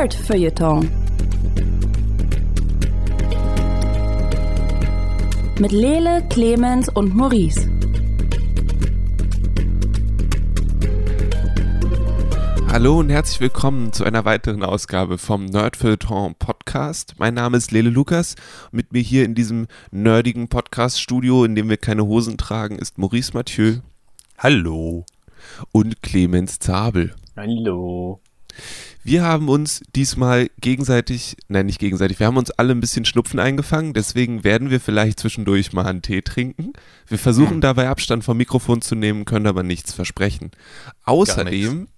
Nerd Feuilleton. Mit Lele, Clemens und Maurice. Hallo und herzlich willkommen zu einer weiteren Ausgabe vom Nerdfeuilleton Podcast. Mein Name ist Lele Lukas. Mit mir hier in diesem nerdigen Podcast-Studio, in dem wir keine Hosen tragen, ist Maurice Mathieu. Hallo. Und Clemens Zabel. Hallo. Wir haben uns diesmal gegenseitig, nein, nicht gegenseitig, wir haben uns alle ein bisschen Schnupfen eingefangen, deswegen werden wir vielleicht zwischendurch mal einen Tee trinken. Wir versuchen Hm. dabei Abstand vom Mikrofon zu nehmen, können aber nichts versprechen. Außerdem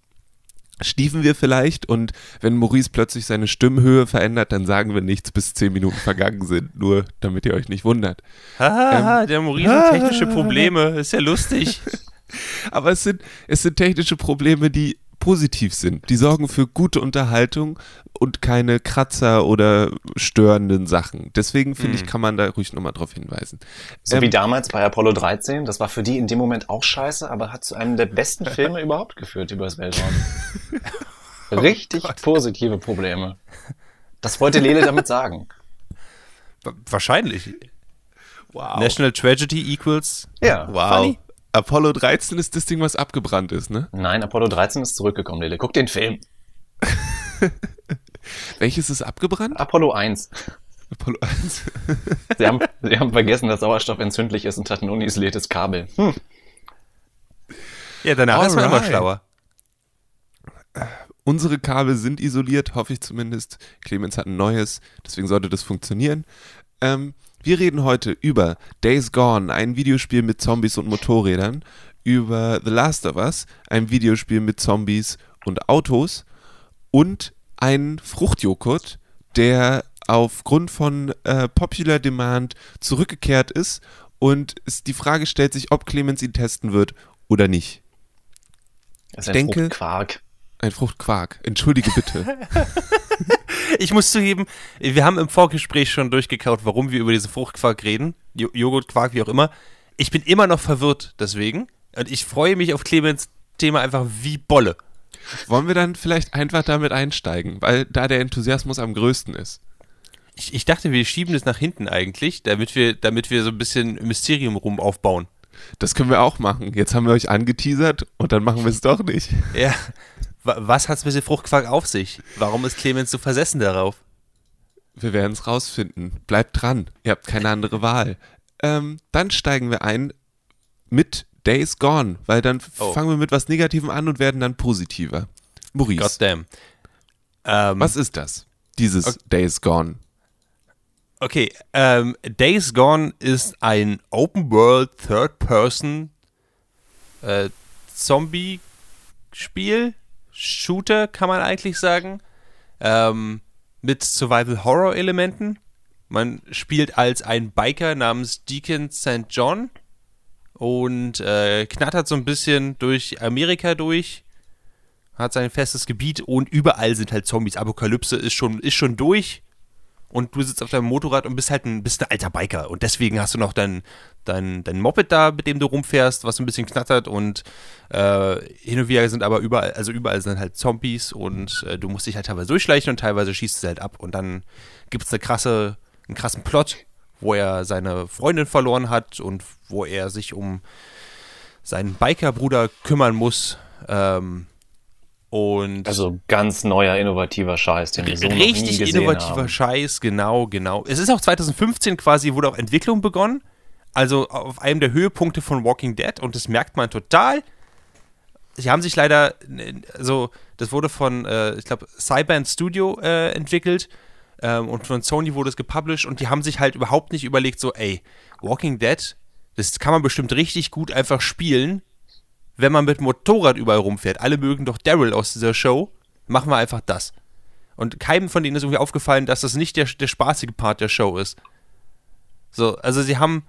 stiefen wir vielleicht und wenn Maurice plötzlich seine Stimmhöhe verändert, dann sagen wir nichts, bis zehn Minuten vergangen sind, nur damit ihr euch nicht wundert. Haha, der Maurice hat technische Probleme. Ist ja lustig. Aber es sind, es sind technische Probleme, die positiv sind. Die sorgen für gute Unterhaltung und keine Kratzer oder störenden Sachen. Deswegen finde ich, kann man da ruhig nochmal drauf hinweisen. So Ähm, wie damals bei Apollo 13, das war für die in dem Moment auch scheiße, aber hat zu einem der besten Filme überhaupt geführt über das Weltraum. Richtig positive Probleme. Das wollte Lele damit sagen. Wa- Wahrscheinlich. Wow. National Tragedy equals. Ja. wow. Funny. Apollo 13 ist das Ding, was abgebrannt ist, ne? Nein, Apollo 13 ist zurückgekommen, Lele. Guck den Film. Welches ist abgebrannt? Apollo 1. Apollo 1. Sie haben, sie haben vergessen, dass Sauerstoff entzündlich ist und hatten ein unisoliertes Kabel. Hm. Ja, danach ist man immer Alright. schlauer. Unsere Kabel sind isoliert, hoffe ich zumindest. Clemens hat ein neues, deswegen sollte das funktionieren. Ähm, wir reden heute über Days Gone, ein Videospiel mit Zombies und Motorrädern, über The Last of Us, ein Videospiel mit Zombies und Autos und ein Fruchtjoghurt, der aufgrund von äh, Popular Demand zurückgekehrt ist und es, die Frage stellt sich, ob Clemens ihn testen wird oder nicht. Das ist ein denke- Fruchtquark. Ein Fruchtquark. Entschuldige bitte. Ich muss zugeben, wir haben im Vorgespräch schon durchgekaut, warum wir über diese Fruchtquark reden. Jo Joghurtquark, wie auch immer. Ich bin immer noch verwirrt deswegen. Und ich freue mich auf Clemens Thema einfach wie Bolle. Wollen wir dann vielleicht einfach damit einsteigen, weil da der Enthusiasmus am größten ist. Ich, ich dachte, wir schieben das nach hinten eigentlich, damit wir, damit wir so ein bisschen Mysterium rum aufbauen. Das können wir auch machen. Jetzt haben wir euch angeteasert und dann machen wir es doch nicht. Ja. Wa- Was hat es mit dem Fruchtquark auf sich? Warum ist Clemens so versessen darauf? Wir werden es rausfinden. Bleibt dran. Ihr habt keine andere Wahl. Ähm, dann steigen wir ein mit Days Gone, weil dann Oh. fangen wir mit was Negativem an und werden dann positiver. Maurice, Goddamn. Ähm, was ist das? Dieses Okay. Days Gone. Okay, ähm, Days Gone ist ein Open World Third Person äh, Zombie-Spiel, Shooter kann man eigentlich sagen, ähm, mit Survival Horror Elementen. Man spielt als ein Biker namens Deacon St. John und äh, knattert so ein bisschen durch Amerika durch, hat sein festes Gebiet und überall sind halt Zombies. Apokalypse ist schon, ist schon durch und du sitzt auf deinem Motorrad und bist halt ein, bist ein alter Biker. Und deswegen hast du noch dein, dein, dein Moped da, mit dem du rumfährst, was ein bisschen knattert und äh, hin und wieder sind aber überall, also überall sind halt Zombies und äh, du musst dich halt teilweise durchschleichen und teilweise schießt du halt ab. Und dann gibt es eine krasse, einen krassen Plot, wo er seine Freundin verloren hat und wo er sich um seinen Biker-Bruder kümmern muss. Ähm, und Also ganz neuer, innovativer Scheiß, den wir so noch nie Richtig innovativer haben. Scheiß, genau, genau. Es ist auch 2015 quasi, wurde auch Entwicklung begonnen. Also auf einem der Höhepunkte von Walking Dead und das merkt man total. Sie haben sich leider, also das wurde von, äh, ich glaube, Cyband Studio äh, entwickelt ähm, und von Sony wurde es gepublished und die haben sich halt überhaupt nicht überlegt, so, ey, Walking Dead, das kann man bestimmt richtig gut einfach spielen, wenn man mit Motorrad überall rumfährt. Alle mögen doch Daryl aus dieser Show. Machen wir einfach das. Und keinem von denen ist irgendwie aufgefallen, dass das nicht der, der spaßige Part der Show ist. So, also sie haben,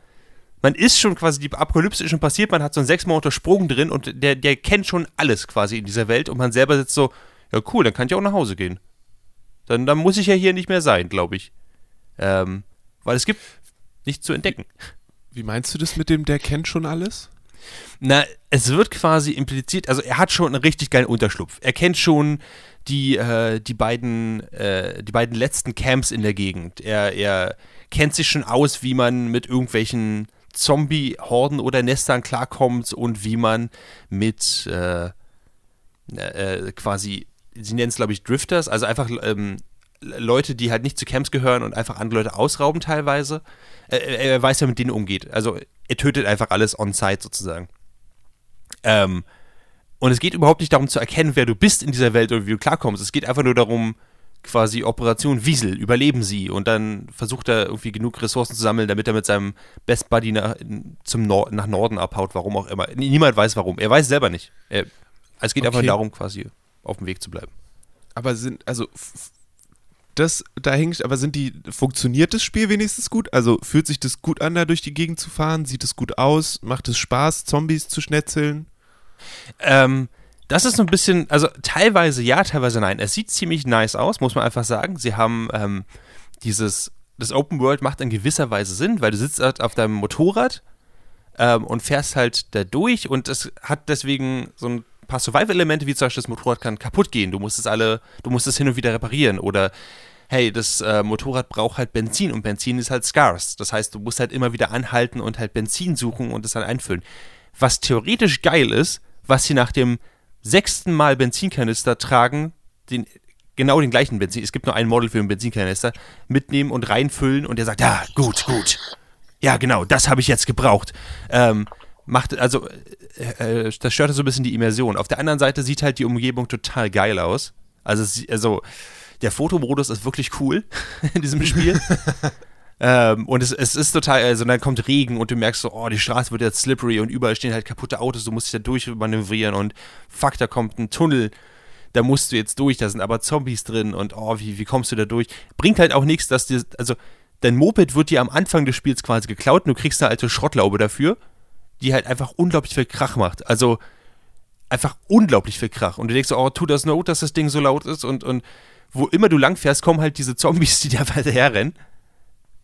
man ist schon quasi, die Apokalypse ist schon passiert, man hat so einen sechs Monate Sprung drin und der, der kennt schon alles quasi in dieser Welt und man selber sitzt so, ja cool, dann kann ich auch nach Hause gehen. Dann, dann muss ich ja hier nicht mehr sein, glaube ich. Ähm, weil es gibt nichts zu entdecken. Wie meinst du das mit dem, der kennt schon alles? Na, es wird quasi impliziert, also er hat schon einen richtig geilen Unterschlupf. Er kennt schon die, äh, die, beiden, äh, die beiden letzten Camps in der Gegend. Er, er kennt sich schon aus, wie man mit irgendwelchen Zombie-Horden oder Nestern klarkommt und wie man mit äh, äh, quasi, sie nennen es glaube ich Drifters, also einfach ähm, Leute, die halt nicht zu Camps gehören und einfach andere Leute ausrauben teilweise. Er, er weiß, ja, mit denen umgeht. Also er tötet einfach alles on-site sozusagen. Ähm, und es geht überhaupt nicht darum zu erkennen, wer du bist in dieser Welt oder wie du klarkommst. Es geht einfach nur darum, quasi Operation Wiesel, überleben sie. Und dann versucht er irgendwie genug Ressourcen zu sammeln, damit er mit seinem Best Buddy nach, zum Nord nach Norden abhaut, warum auch immer. Niemand weiß warum. Er weiß selber nicht. Er, es geht okay. einfach darum, quasi auf dem Weg zu bleiben. Aber sind, also das da hängt, aber sind die, funktioniert das Spiel wenigstens gut? Also fühlt sich das gut an, da durch die Gegend zu fahren? Sieht es gut aus? Macht es Spaß, Zombies zu schnetzeln? Ähm, das ist so ein bisschen, also teilweise ja, teilweise nein. Es sieht ziemlich nice aus, muss man einfach sagen. Sie haben ähm, dieses, das Open World macht in gewisser Weise Sinn, weil du sitzt halt auf deinem Motorrad ähm, und fährst halt da durch und es hat deswegen so ein paar Survival-Elemente, wie zum Beispiel das Motorrad kann kaputt gehen. Du musst es alle, du musst es hin und wieder reparieren oder hey, das äh, Motorrad braucht halt Benzin und Benzin ist halt scarce. Das heißt, du musst halt immer wieder anhalten und halt Benzin suchen und es dann einfüllen. Was theoretisch geil ist, was sie nach dem sechsten Mal Benzinkanister tragen, den, genau den gleichen Benzin, es gibt nur ein Model für einen Benzinkanister, mitnehmen und reinfüllen und der sagt, ja, gut, gut. Ja, genau, das habe ich jetzt gebraucht. Ähm, macht, also, äh, äh, das stört so ein bisschen die Immersion. Auf der anderen Seite sieht halt die Umgebung total geil aus. Also, also der Fotomodus ist wirklich cool in diesem Spiel. ähm, und es, es ist total, also dann kommt Regen und du merkst so, oh, die Straße wird jetzt slippery und überall stehen halt kaputte Autos, du musst dich da durchmanövrieren und fuck, da kommt ein Tunnel, da musst du jetzt durch, da sind aber Zombies drin und oh, wie, wie kommst du da durch? Bringt halt auch nichts, dass dir, also dein Moped wird dir am Anfang des Spiels quasi geklaut und du kriegst eine alte Schrottlaube dafür die halt einfach unglaublich viel Krach macht. Also einfach unglaublich viel Krach. Und du denkst so, oh, tut das not, dass das Ding so laut ist. Und, und wo immer du langfährst, kommen halt diese Zombies, die da weiter herrennen.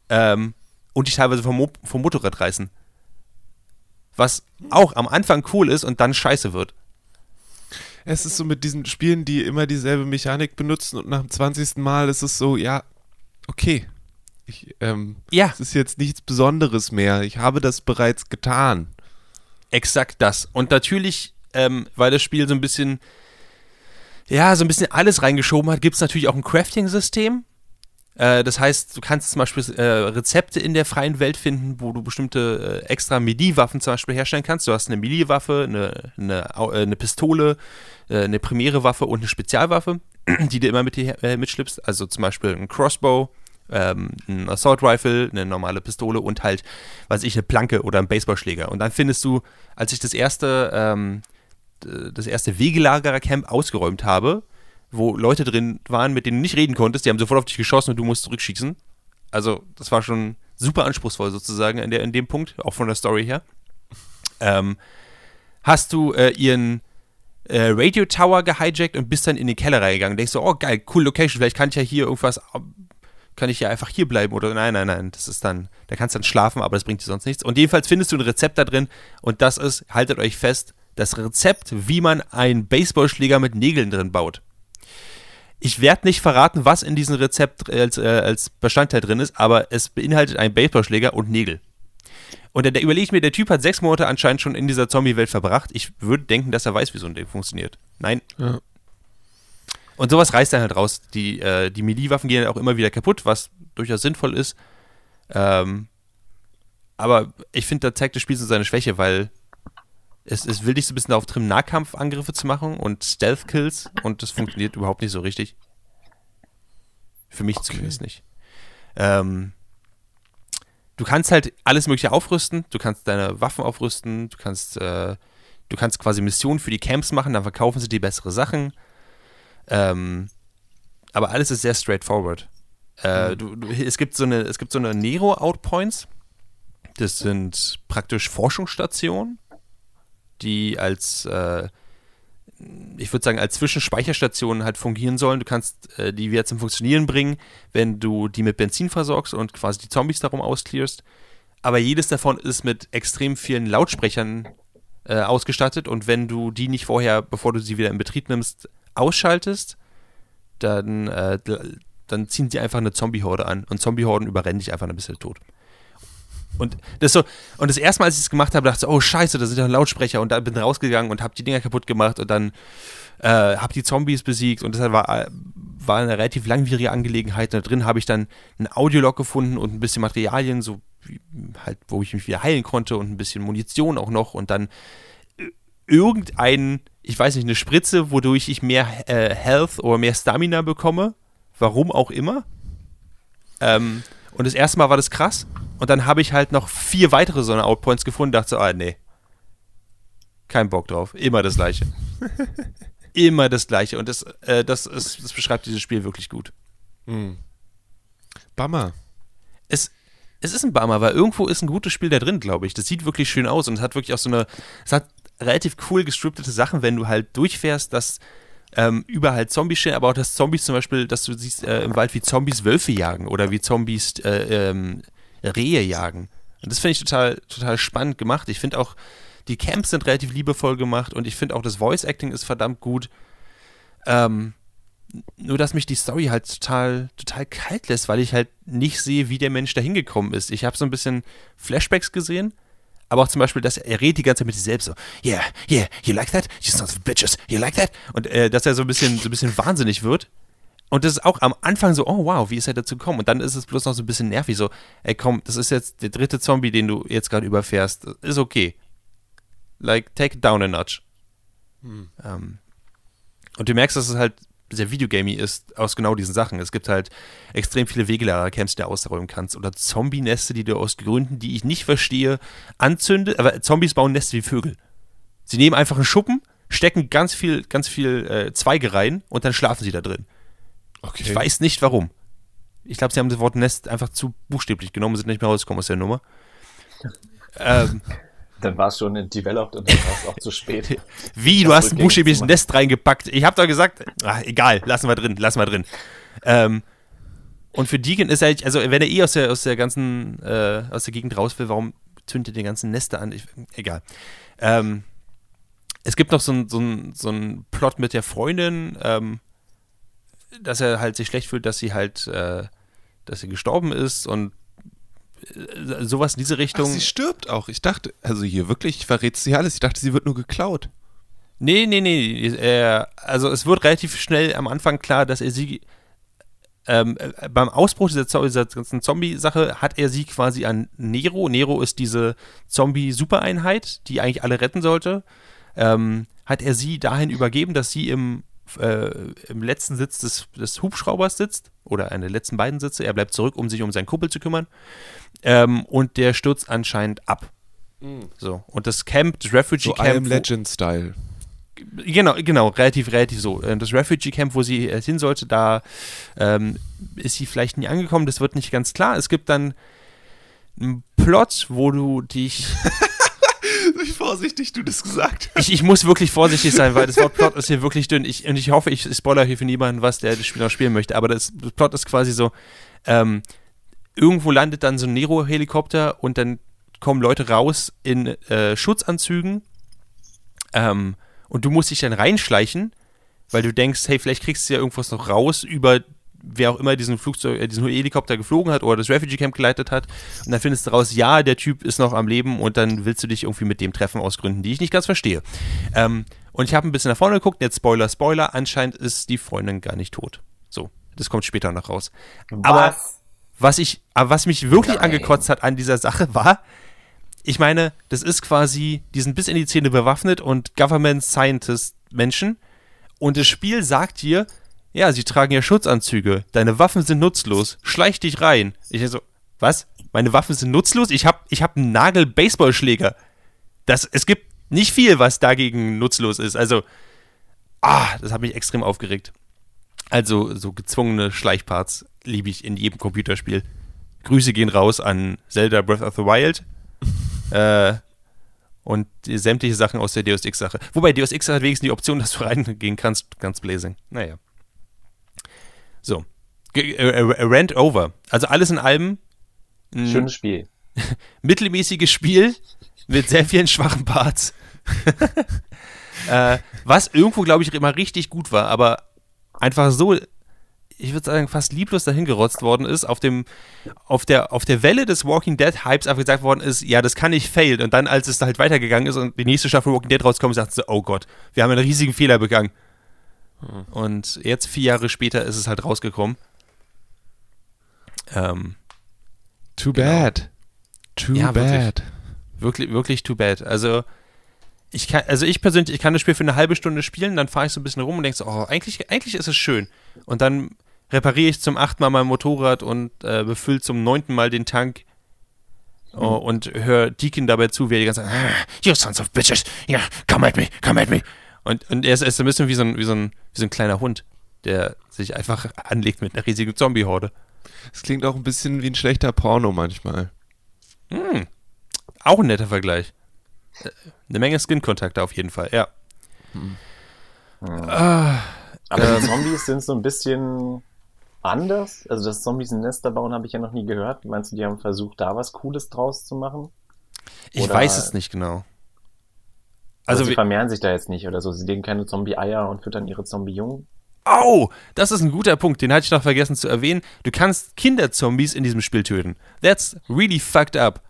Ähm, und dich teilweise vom, Mo vom Motorrad reißen. Was auch am Anfang cool ist und dann scheiße wird. Es ist so mit diesen Spielen, die immer dieselbe Mechanik benutzen und nach dem 20. Mal ist es so, ja, okay. Ich, ähm, ja. Es ist jetzt nichts Besonderes mehr. Ich habe das bereits getan. Exakt das. Und natürlich, ähm, weil das Spiel so ein bisschen, ja, so ein bisschen alles reingeschoben hat, gibt es natürlich auch ein Crafting-System. Äh, das heißt, du kannst zum Beispiel äh, Rezepte in der freien Welt finden, wo du bestimmte äh, extra Melee-Waffen zum Beispiel herstellen kannst. Du hast eine Melee-Waffe, eine, eine, äh, eine, Pistole, äh, eine primäre Waffe und eine Spezialwaffe, die du immer mit dir mitschleppst. Also zum Beispiel ein Crossbow, ähm, ein Assault Rifle, eine normale Pistole und halt, weiß ich, eine Planke oder einen Baseballschläger. Und dann findest du, als ich das erste, ähm, das erste Wegelagerer-Camp ausgeräumt habe, wo Leute drin waren, mit denen du nicht reden konntest, die haben sofort auf dich geschossen und du musst zurückschießen. Also, das war schon super anspruchsvoll sozusagen in, der, in dem Punkt, auch von der Story her. Ähm, hast du äh, ihren äh, Radio Tower gehijackt und bist dann in die Keller reingegangen. Denkst du, oh geil, cool Location, vielleicht kann ich ja hier irgendwas kann ich ja einfach hier bleiben oder nein, nein, nein, das ist dann, da kannst du dann schlafen, aber das bringt dir sonst nichts. Und jedenfalls findest du ein Rezept da drin und das ist, haltet euch fest, das Rezept, wie man einen Baseballschläger mit Nägeln drin baut. Ich werde nicht verraten, was in diesem Rezept als, äh, als Bestandteil drin ist, aber es beinhaltet einen Baseballschläger und Nägel. Und da, da überlege ich mir, der Typ hat sechs Monate anscheinend schon in dieser Zombie-Welt verbracht. Ich würde denken, dass er weiß, wie so ein Ding funktioniert. Nein. Ja. Und sowas reißt dann halt raus. Die, äh, die Melee-Waffen gehen auch immer wieder kaputt, was durchaus sinnvoll ist. Ähm, aber ich finde, da zeigt das Spiel so seine Schwäche, weil es, es will dich so ein bisschen darauf trimmen, Nahkampfangriffe zu machen und Stealth-Kills und das funktioniert überhaupt nicht so richtig. Für mich okay. zumindest nicht. Ähm, du kannst halt alles Mögliche aufrüsten. Du kannst deine Waffen aufrüsten. Du kannst, äh, du kannst quasi Missionen für die Camps machen. Dann verkaufen sie dir bessere Sachen. Ähm, aber alles ist sehr straightforward. Äh, mhm. du, du, es gibt so eine, es gibt so eine Nero-Outpoints. Das sind praktisch Forschungsstationen, die als, äh, ich würde sagen, als Zwischenspeicherstationen halt fungieren sollen. Du kannst äh, die wieder zum Funktionieren bringen, wenn du die mit Benzin versorgst und quasi die Zombies darum ausklärst. Aber jedes davon ist mit extrem vielen Lautsprechern äh, ausgestattet und wenn du die nicht vorher, bevor du sie wieder in Betrieb nimmst, ausschaltest, dann, äh, dann ziehen sie einfach eine Zombie-Horde an und Zombie-Horden überrennen dich einfach ein bisschen tot. Und das so, und das erste Mal, als ich es gemacht habe, dachte ich, oh scheiße, da sind ja Lautsprecher und dann bin rausgegangen und habe die Dinger kaputt gemacht und dann äh, habe die Zombies besiegt und das war, war eine relativ langwierige Angelegenheit. Da drin habe ich dann ein Audiolog gefunden und ein bisschen Materialien, so wie, halt, wo ich mich wieder heilen konnte und ein bisschen Munition auch noch und dann irgendein, ich weiß nicht, eine Spritze, wodurch ich mehr äh, Health oder mehr Stamina bekomme. Warum auch immer. Ähm, und das erste Mal war das krass. Und dann habe ich halt noch vier weitere so eine Outpoints gefunden. Dachte so, ah, nee. Kein Bock drauf. Immer das Gleiche. Immer das Gleiche. Und das, äh, das, ist, das beschreibt dieses Spiel wirklich gut. Mhm. Bummer. Es, es ist ein Bummer, weil irgendwo ist ein gutes Spiel da drin, glaube ich. Das sieht wirklich schön aus und es hat wirklich auch so eine. Es hat relativ cool gestriptete Sachen, wenn du halt durchfährst, dass ähm, überall halt Zombies stehen, aber auch dass Zombies zum Beispiel, dass du siehst äh, im Wald, wie Zombies Wölfe jagen oder wie Zombies äh, ähm, Rehe jagen. Und das finde ich total, total spannend gemacht. Ich finde auch, die Camps sind relativ liebevoll gemacht und ich finde auch, das Voice Acting ist verdammt gut. Ähm, nur, dass mich die Story halt total, total kalt lässt, weil ich halt nicht sehe, wie der Mensch da hingekommen ist. Ich habe so ein bisschen Flashbacks gesehen, aber auch zum Beispiel, dass er redet die ganze Zeit mit sich selbst so, yeah, yeah, you like that? You sons of bitches, you like that? Und äh, dass er so ein bisschen, so ein bisschen wahnsinnig wird. Und das ist auch am Anfang so, oh wow, wie ist er dazu gekommen? Und dann ist es bloß noch so ein bisschen nervig, so, ey komm, das ist jetzt der dritte Zombie, den du jetzt gerade überfährst. Ist okay. Like, take it down a notch. Hm. Ähm, und du merkst, dass es halt sehr videogamey ist aus genau diesen Sachen. Es gibt halt extrem viele Wegelager-Camps, die du ausräumen kannst. Oder Zombie-Neste, die du aus Gründen, die ich nicht verstehe, anzündest. Aber Zombies bauen Neste wie Vögel. Sie nehmen einfach einen Schuppen, stecken ganz viel, ganz viel äh, Zweige rein und dann schlafen sie da drin. Okay. Ich weiß nicht warum. Ich glaube, sie haben das Wort Nest einfach zu buchstäblich genommen und sind nicht mehr rausgekommen aus der Nummer. ähm, dann war es schon developed und dann war es auch zu spät. Wie, du hast ein buchstäbliches Nest reingepackt. Ich habe doch gesagt, ach, egal, lassen wir drin, lassen wir drin. Ähm, und für Deegan ist halt, also wenn er eh aus der, aus der ganzen, äh, aus der Gegend raus will, warum zündet er die ganzen Nester an? Ich, egal. Ähm, es gibt noch so einen so so ein Plot mit der Freundin, ähm, dass er halt sich schlecht fühlt, dass sie halt, äh, dass sie gestorben ist und sowas in diese Richtung. Ach, sie stirbt auch. Ich dachte, also hier wirklich verrät sie alles. Ich dachte, sie wird nur geklaut. Nee, nee, nee. Äh, also es wird relativ schnell am Anfang klar, dass er sie ähm, äh, beim Ausbruch dieser, dieser ganzen Zombie-Sache hat er sie quasi an Nero. Nero ist diese Zombie-Supereinheit, die eigentlich alle retten sollte. Ähm, hat er sie dahin übergeben, dass sie im, äh, im letzten Sitz des, des Hubschraubers sitzt oder an den letzten beiden Sitze. Er bleibt zurück, um sich um seinen Kumpel zu kümmern. Ähm, und der stürzt anscheinend ab. Mhm. So. Und das Camp, das Refugee so Camp. I am Legend Style. Genau, genau, relativ, relativ so. Äh, das Refugee Camp, wo sie hin sollte, da ähm, ist sie vielleicht nie angekommen. Das wird nicht ganz klar. Es gibt dann einen Plot, wo du dich. Wie vorsichtig du das gesagt hast. Ich, ich, muss wirklich vorsichtig sein, weil das Wort Plot ist hier wirklich dünn. Ich, und ich hoffe, ich spoiler hier für niemanden was, der das Spiel noch spielen möchte. Aber das, das Plot ist quasi so: ähm, irgendwo landet dann so ein Nero-Helikopter und dann kommen Leute raus in äh, Schutzanzügen ähm, und du musst dich dann reinschleichen, weil du denkst, hey, vielleicht kriegst du ja irgendwas noch raus über wer auch immer diesen Flugzeug, äh, diesen Helikopter geflogen hat oder das Refugee Camp geleitet hat. Und dann findest du raus, ja, der Typ ist noch am Leben und dann willst du dich irgendwie mit dem treffen aus Gründen, die ich nicht ganz verstehe. Ähm, und ich habe ein bisschen nach vorne geguckt, jetzt Spoiler, Spoiler, anscheinend ist die Freundin gar nicht tot. So, das kommt später noch raus. Was? Aber was ich, aber was mich wirklich Nein. angekotzt hat an dieser Sache war, ich meine, das ist quasi, die sind bis in die Zähne bewaffnet und Government Scientist Menschen. Und das Spiel sagt dir, ja, sie tragen ja Schutzanzüge, deine Waffen sind nutzlos, schleich dich rein. Ich so, was? Meine Waffen sind nutzlos? Ich hab, ich hab einen Nagel-Baseballschläger. Das, es gibt nicht viel, was dagegen nutzlos ist. Also, ah, das hat mich extrem aufgeregt. Also, so gezwungene Schleichparts liebe ich in jedem Computerspiel. Grüße gehen raus an Zelda Breath of the Wild. äh, und sämtliche Sachen aus der Deus Ex-Sache. Wobei Deus Ex hat wenigstens die Option, dass du reingehen kannst, ganz blazing. Naja. So. G äh, äh, Rant over. Also alles in allem. Schönes Spiel. mittelmäßiges Spiel mit sehr vielen schwachen Parts. äh, was irgendwo, glaube ich, immer richtig gut war, aber einfach so, ich würde sagen, fast lieblos dahingerotzt worden ist, auf dem, auf der, auf der Welle des Walking Dead Hypes einfach gesagt worden ist, ja, das kann nicht fail. Und dann, als es halt weitergegangen ist und die nächste Staffel Walking Dead rauskommt, sagt sie, oh Gott, wir haben einen riesigen Fehler begangen. Und jetzt, vier Jahre später, ist es halt rausgekommen. Ähm, Too bad. Too Ja, wirklich. bad. wirklich, wirklich too bad. Also ich kann, also ich persönlich, ich kann das Spiel für eine halbe Stunde spielen, dann fahre ich so ein bisschen rum und denke so, oh, eigentlich, eigentlich ist es schön. Und dann repariere ich zum achten Mal mein Motorrad und äh, befülle zum neunten Mal den Tank oh, und höre Deacon dabei zu, wie er die ganze Zeit, "Ah, you sons of bitches, yeah, come at me, come at me. Und, und er ist, er ist ein bisschen wie so ein, wie, so ein, wie so ein kleiner Hund, der sich einfach anlegt mit einer riesigen Zombie-Horde. Es klingt auch ein bisschen wie ein schlechter Porno manchmal. Hm. Auch ein netter Vergleich. Äh, Eine Menge Skin-Kontakte auf jeden Fall, ja. Ah, Aber Ähm. die Zombies sind so ein bisschen anders. Also, dass Zombies ein Nester bauen, habe ich ja noch nie gehört. Meinst du, die haben versucht, da was Cooles draus zu machen? ich Oder- weiß es nicht genau. Also, sie vermehren sich da jetzt nicht oder so. Sie legen keine Zombie-Eier und füttern ihre Zombie-Jungen. au, das ist ein guter Punkt, den hatte ich noch vergessen zu erwähnen. Du kannst Kinderzombies in diesem Spiel töten. That's really fucked up.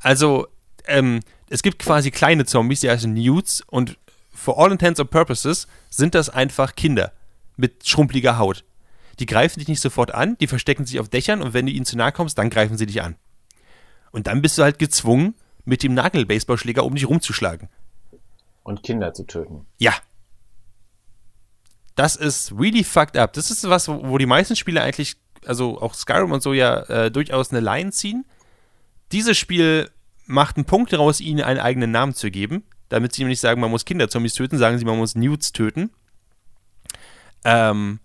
Also, ähm, es gibt quasi kleine Zombies, die heißen Newts und for all intents and purposes sind das einfach Kinder mit schrumpeliger Haut. Die greifen dich nicht sofort an, die verstecken sich auf Dächern und wenn du ihnen zu nahe kommst, dann greifen sie dich an. Und dann bist du halt gezwungen, mit dem Nagel-Baseballschläger um dich rumzuschlagen. Und Kinder zu töten. Ja. Das ist really fucked up. Das ist was, wo die meisten Spiele eigentlich, also auch Skyrim und so ja äh, durchaus eine Line ziehen. Dieses Spiel macht einen Punkt daraus, ihnen einen eigenen Namen zu geben. Damit sie nicht sagen, man muss Kinderzombies töten, sagen sie, man muss Newts töten. Ähm,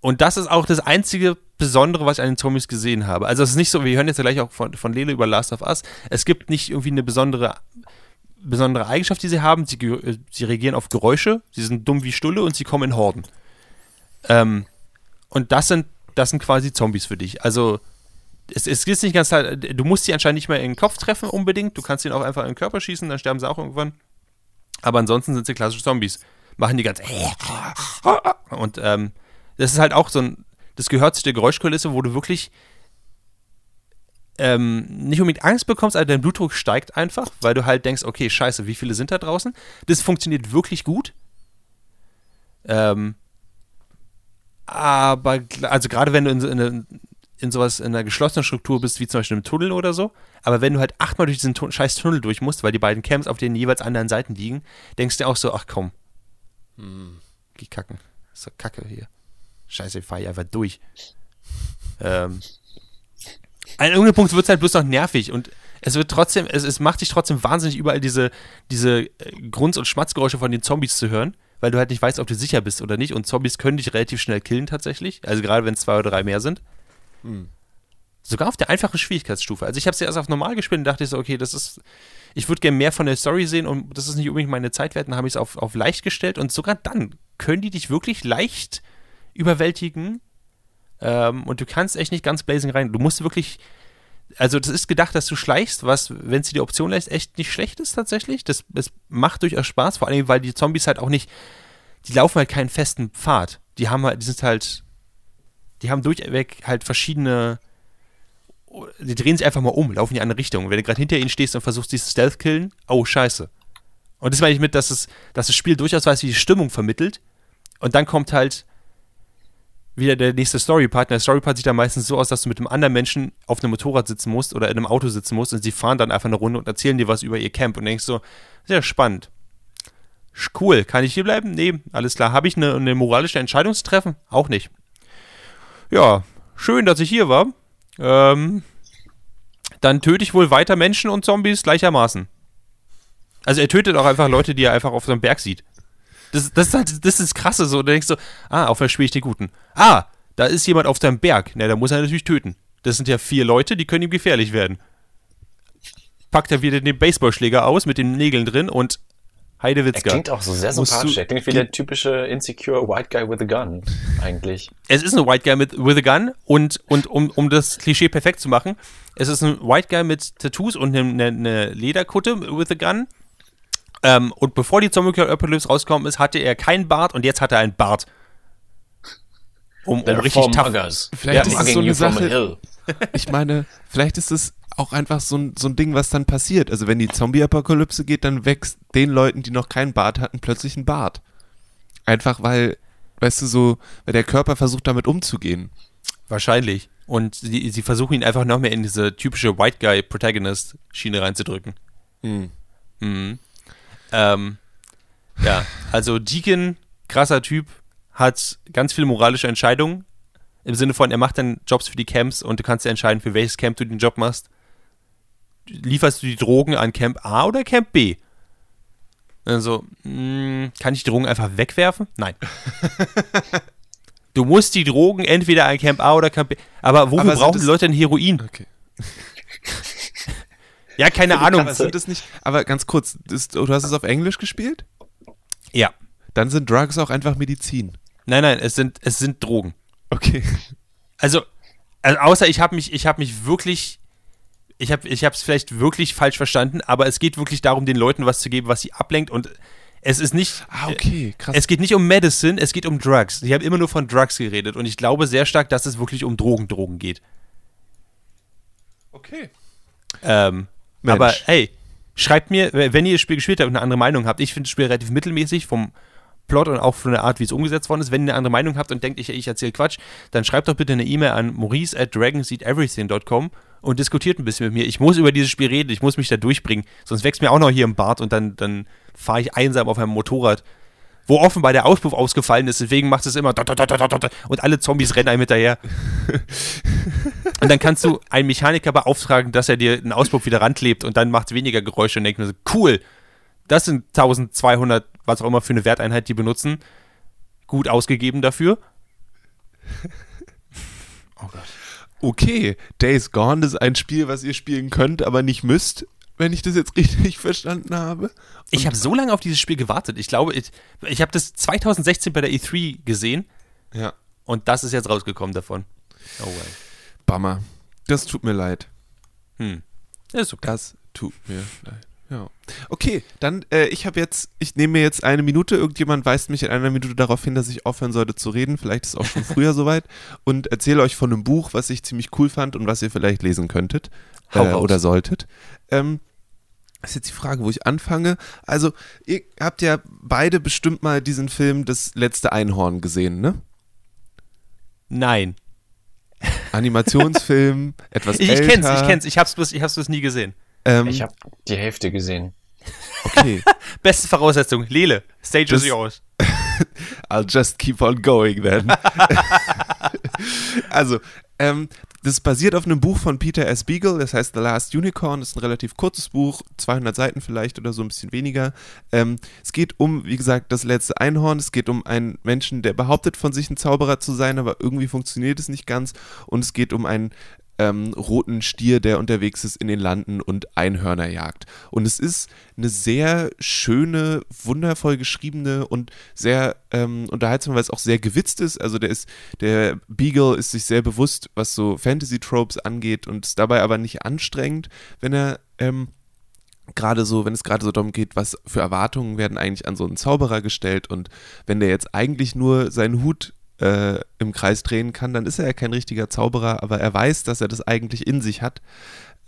und das ist auch das einzige Besondere, was ich an den Zombies gesehen habe. Also es ist nicht so, wir hören jetzt gleich auch von, von Lele über Last of Us. Es gibt nicht irgendwie eine besondere besondere Eigenschaft, die sie haben. Sie, äh, sie reagieren auf Geräusche, sie sind dumm wie Stulle und sie kommen in Horden. Ähm, und das sind, das sind quasi Zombies für dich. Also, es, es ist nicht ganz du musst sie anscheinend nicht mehr in den Kopf treffen unbedingt. Du kannst ihnen auch einfach in den Körper schießen, dann sterben sie auch irgendwann. Aber ansonsten sind sie klassische Zombies. Machen die ganz. Und ähm, das ist halt auch so ein. Das gehört zu der Geräuschkulisse, wo du wirklich ähm, nicht unbedingt Angst bekommst, aber dein Blutdruck steigt einfach, weil du halt denkst, okay, scheiße, wie viele sind da draußen? Das funktioniert wirklich gut. Ähm, aber, also gerade wenn du in, so- in, in, sowas, in einer geschlossenen Struktur bist, wie zum Beispiel im Tunnel oder so, aber wenn du halt achtmal durch diesen Tu- scheiß Tunnel durch musst, weil die beiden Camps auf den jeweils anderen Seiten liegen, denkst du auch so, ach komm, geh kacken. Ist doch kacke hier. Scheiße, ich fahr hier einfach durch. Ähm, an irgendeinem Punkt wird es halt bloß noch nervig und es wird trotzdem, es, es macht dich trotzdem wahnsinnig, überall diese, diese äh, Grunz- und Schmatzgeräusche von den Zombies zu hören, weil du halt nicht weißt, ob du sicher bist oder nicht. Und Zombies können dich relativ schnell killen tatsächlich. Also gerade wenn es zwei oder drei mehr sind. Sogar auf der einfachen Schwierigkeitsstufe. Also ich habe es ja erst auf normal gespielt und dachte ich so, okay, das ist, ich würde gerne mehr von der Story sehen und das ist nicht unbedingt meine Zeit wert. Dann habe ich es auf, auf leicht gestellt und sogar dann können die dich wirklich leicht überwältigen. Ähm, und du kannst echt nicht ganz blazing rein. Du musst wirklich, also das ist gedacht, dass du schleichst, was, wenn dir die Option lässt, echt nicht schlecht ist tatsächlich. Das, das macht durchaus Spaß, vor allem, weil die Zombies halt auch nicht, die laufen halt keinen festen Pfad. Die haben halt, die sind halt, die haben durchweg halt verschiedene, die drehen sich einfach mal um, laufen in die andere Richtung. Wenn du gerade hinter ihnen stehst und versuchst, dieses Stealth-Killen, oh, scheiße. Und das meine ich mit, dass, es, dass das Spiel durchaus weiß, wie die Stimmung vermittelt. Und dann kommt halt wieder der nächste Story-Part. Der Story-Part sieht dann meistens so aus, dass du mit einem anderen Menschen auf einem Motorrad sitzen musst oder in einem Auto sitzen musst und sie fahren dann einfach eine Runde und erzählen dir was über ihr Camp und denkst so, sehr spannend. Cool, kann ich hier bleiben? Nee, alles klar. Habe ich eine, eine moralische Entscheidung zu treffen? Auch nicht. Ja, schön, dass ich hier war. Ähm, dann töte ich wohl weiter Menschen und Zombies gleichermaßen. Also er tötet auch einfach Leute, die er einfach auf so einem Berg sieht. Das, das, ist halt- das ist krasse so. Da denkst du, ah, auf spiele ich den Guten. Ah, da ist jemand auf seinem Berg. Na, da muss er natürlich töten. Das sind ja vier Leute, die können ihm gefährlich werden. Packt er wieder den Baseballschläger aus mit den Nägeln drin und Er Heidewitzka. klingt auch so sehr sympathisch. Er klingt wie der typische insecure white guy with a gun, eigentlich. Es ist ein White Guy mit with a gun und, und um, um das Klischee perfekt zu machen, es ist ein White Guy mit Tattoos und eine, eine, eine Lederkutte with a gun Ähm, und bevor die Zombie Apocalypse rausgekommen ist, hatte er keinen Bart und jetzt hat er einen Bart. Um, um richtig tough. muggers. Vielleicht They're ist es so eine Sache- hill. Ich meine, vielleicht ist es auch einfach so ein, so ein Ding, was dann passiert. Also wenn die Zombie-Apokalypse geht, dann wächst den Leuten, die noch keinen Bart hatten, plötzlich ein Bart. Einfach weil, weißt du, so, weil der Körper versucht damit umzugehen. Wahrscheinlich. Und sie, sie versuchen ihn einfach noch mehr in diese typische White Guy Protagonist Schiene reinzudrücken. Mhm. Ähm, ja, also Deacon, krasser Typ, hat ganz viele moralische Entscheidungen. Im Sinne von, er macht dann Jobs für die Camps und du kannst dir entscheiden, für welches Camp du den Job machst. Lieferst du die Drogen an Camp A oder Camp B? Also, mh, kann ich die Drogen einfach wegwerfen? Nein. du musst die Drogen entweder an Camp A oder Camp B. Aber wofür Aber brauchen die Leute denn Heroin? Okay. Ja, keine Ahnung. Aber sind das nicht, aber ganz kurz, das, du hast es auf Englisch gespielt? Ja. Dann sind Drugs auch einfach Medizin. Nein, nein, es sind, es sind Drogen. Okay. Also, also außer ich habe mich, ich habe mich wirklich, ich habe, ich habe es vielleicht wirklich falsch verstanden, aber es geht wirklich darum, den Leuten was zu geben, was sie ablenkt und es ist nicht. Ah, okay, krass. Es geht nicht um Medicine, es geht um Drugs. Ich habe immer nur von Drugs geredet und ich glaube sehr stark, dass es wirklich um Drogen, Drogen geht. okay. Ähm, Mensch. aber hey, schreibt mir, wenn ihr das Spiel gespielt habt und eine andere Meinung habt. Ich finde das Spiel relativ mittelmäßig vom Plot und auch von der Art, wie es umgesetzt worden ist. Wenn ihr eine andere Meinung habt und denkt, ich, ich erzähle Quatsch, dann schreibt doch bitte eine E-Mail an maurice at dragonseedeverything.com und diskutiert ein bisschen mit mir. Ich muss über dieses Spiel reden, ich muss mich da durchbringen, sonst wächst mir auch noch hier im Bart und dann, dann fahre ich einsam auf einem Motorrad, wo offenbar der Auspuff ausgefallen ist, deswegen macht es immer und alle Zombies rennen einem hinterher. Und dann kannst du einen Mechaniker beauftragen, dass er dir einen Auspuff wieder ranklebt und dann macht es weniger Geräusche und denkt mir so, cool, das sind 1200, was auch immer für eine Werteinheit die benutzen. Gut ausgegeben dafür. Okay, Days Gone ist ein Spiel, was ihr spielen könnt, aber nicht müsst, wenn ich das jetzt richtig verstanden habe. Ich habe so lange auf dieses Spiel gewartet. Ich glaube, ich, ich habe das 2016 bei der E3 gesehen Ja, und das ist jetzt rausgekommen davon. Oh well. Bummer. Das tut mir leid. Hm. Ist okay. Das tut mir leid. Ja. Okay, dann, äh, ich habe jetzt, ich nehme mir jetzt eine Minute, irgendjemand weist mich in einer Minute darauf hin, dass ich aufhören sollte zu reden, vielleicht ist es auch schon früher soweit, und erzähle euch von einem Buch, was ich ziemlich cool fand und was ihr vielleicht lesen könntet äh, oder solltet. Ähm, das ist jetzt die Frage, wo ich anfange. Also, ihr habt ja beide bestimmt mal diesen Film Das letzte Einhorn gesehen, ne? Nein. Animationsfilm, etwas Ich, ich älter. kenn's, ich kenn's. Ich hab's bloß, ich hab's bloß nie gesehen. Ähm, Ich habe die Hälfte gesehen. okay. Beste Voraussetzung. Lele, Stage Das- is yours. I'll just keep on going then. Also, ähm, das basiert auf einem Buch von Peter S. Beagle, das heißt The Last Unicorn, das ist ein relativ kurzes Buch, 200 Seiten vielleicht oder so ein bisschen weniger. Ähm, es geht um, wie gesagt, das letzte Einhorn, es geht um einen Menschen, der behauptet von sich ein Zauberer zu sein, aber irgendwie funktioniert es nicht ganz und es geht um einen ähm, roten Stier, der unterwegs ist in den Landen und Einhörner jagt. Und es ist eine sehr schöne, wundervoll geschriebene und sehr ähm, unterhaltsam, weil es auch sehr gewitzt ist. Also der ist, der Beagle ist sich sehr bewusst, was so Fantasy-Tropes angeht und ist dabei aber nicht anstrengend, wenn er ähm, gerade so, wenn es gerade so darum geht, was für Erwartungen werden eigentlich an so einen Zauberer gestellt und wenn der jetzt eigentlich nur seinen Hut äh, im Kreis drehen kann, dann ist er ja kein richtiger Zauberer, aber er weiß, dass er das eigentlich in sich hat.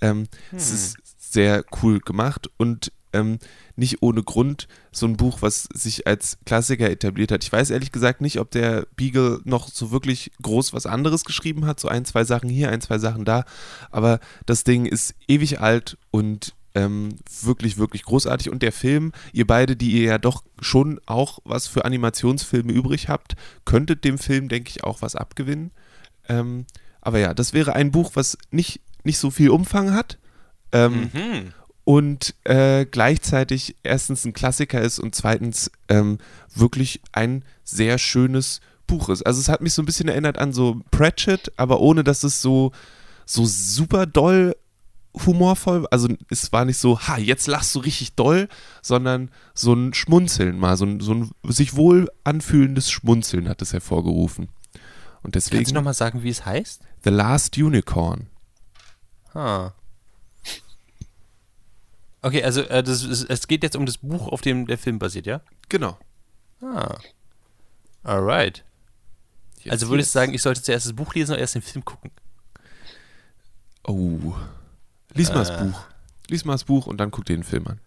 Ähm, Es ist sehr cool gemacht und ähm, nicht ohne Grund so ein Buch, was sich als Klassiker etabliert hat. Ich weiß ehrlich gesagt nicht, ob der Beagle noch so wirklich groß was anderes geschrieben hat, so ein, zwei Sachen hier, ein, zwei Sachen da, aber das Ding ist ewig alt und ähm, wirklich, wirklich großartig. Und der Film, ihr beide, die ihr ja doch schon auch was für Animationsfilme übrig habt, könntet dem Film, denke ich, auch was abgewinnen. Ähm, aber ja, das wäre ein Buch, was nicht, nicht so viel Umfang hat. Ähm, Mhm. und äh, gleichzeitig erstens ein Klassiker ist und zweitens ähm, wirklich ein sehr schönes Buch ist. Also es hat mich so ein bisschen erinnert an so Pratchett, aber ohne dass es so, so super doll humorvoll, also es war nicht so, ha, jetzt lachst du richtig doll, sondern so ein Schmunzeln mal, so ein, so ein sich wohl anfühlendes Schmunzeln hat es hervorgerufen. Und Kannst deswegen du nochmal sagen, wie es heißt? The Last Unicorn. Ah. Okay, also äh, das ist, es geht jetzt um das Buch, auf dem der Film basiert, ja? Genau. Ah. Alright. Jetzt, Also würdest du sagen, ich sollte zuerst das Buch lesen oder erst den Film gucken? Oh. Lies mal das Äh. Buch. Lies mal das Buch und dann guck dir den Film an.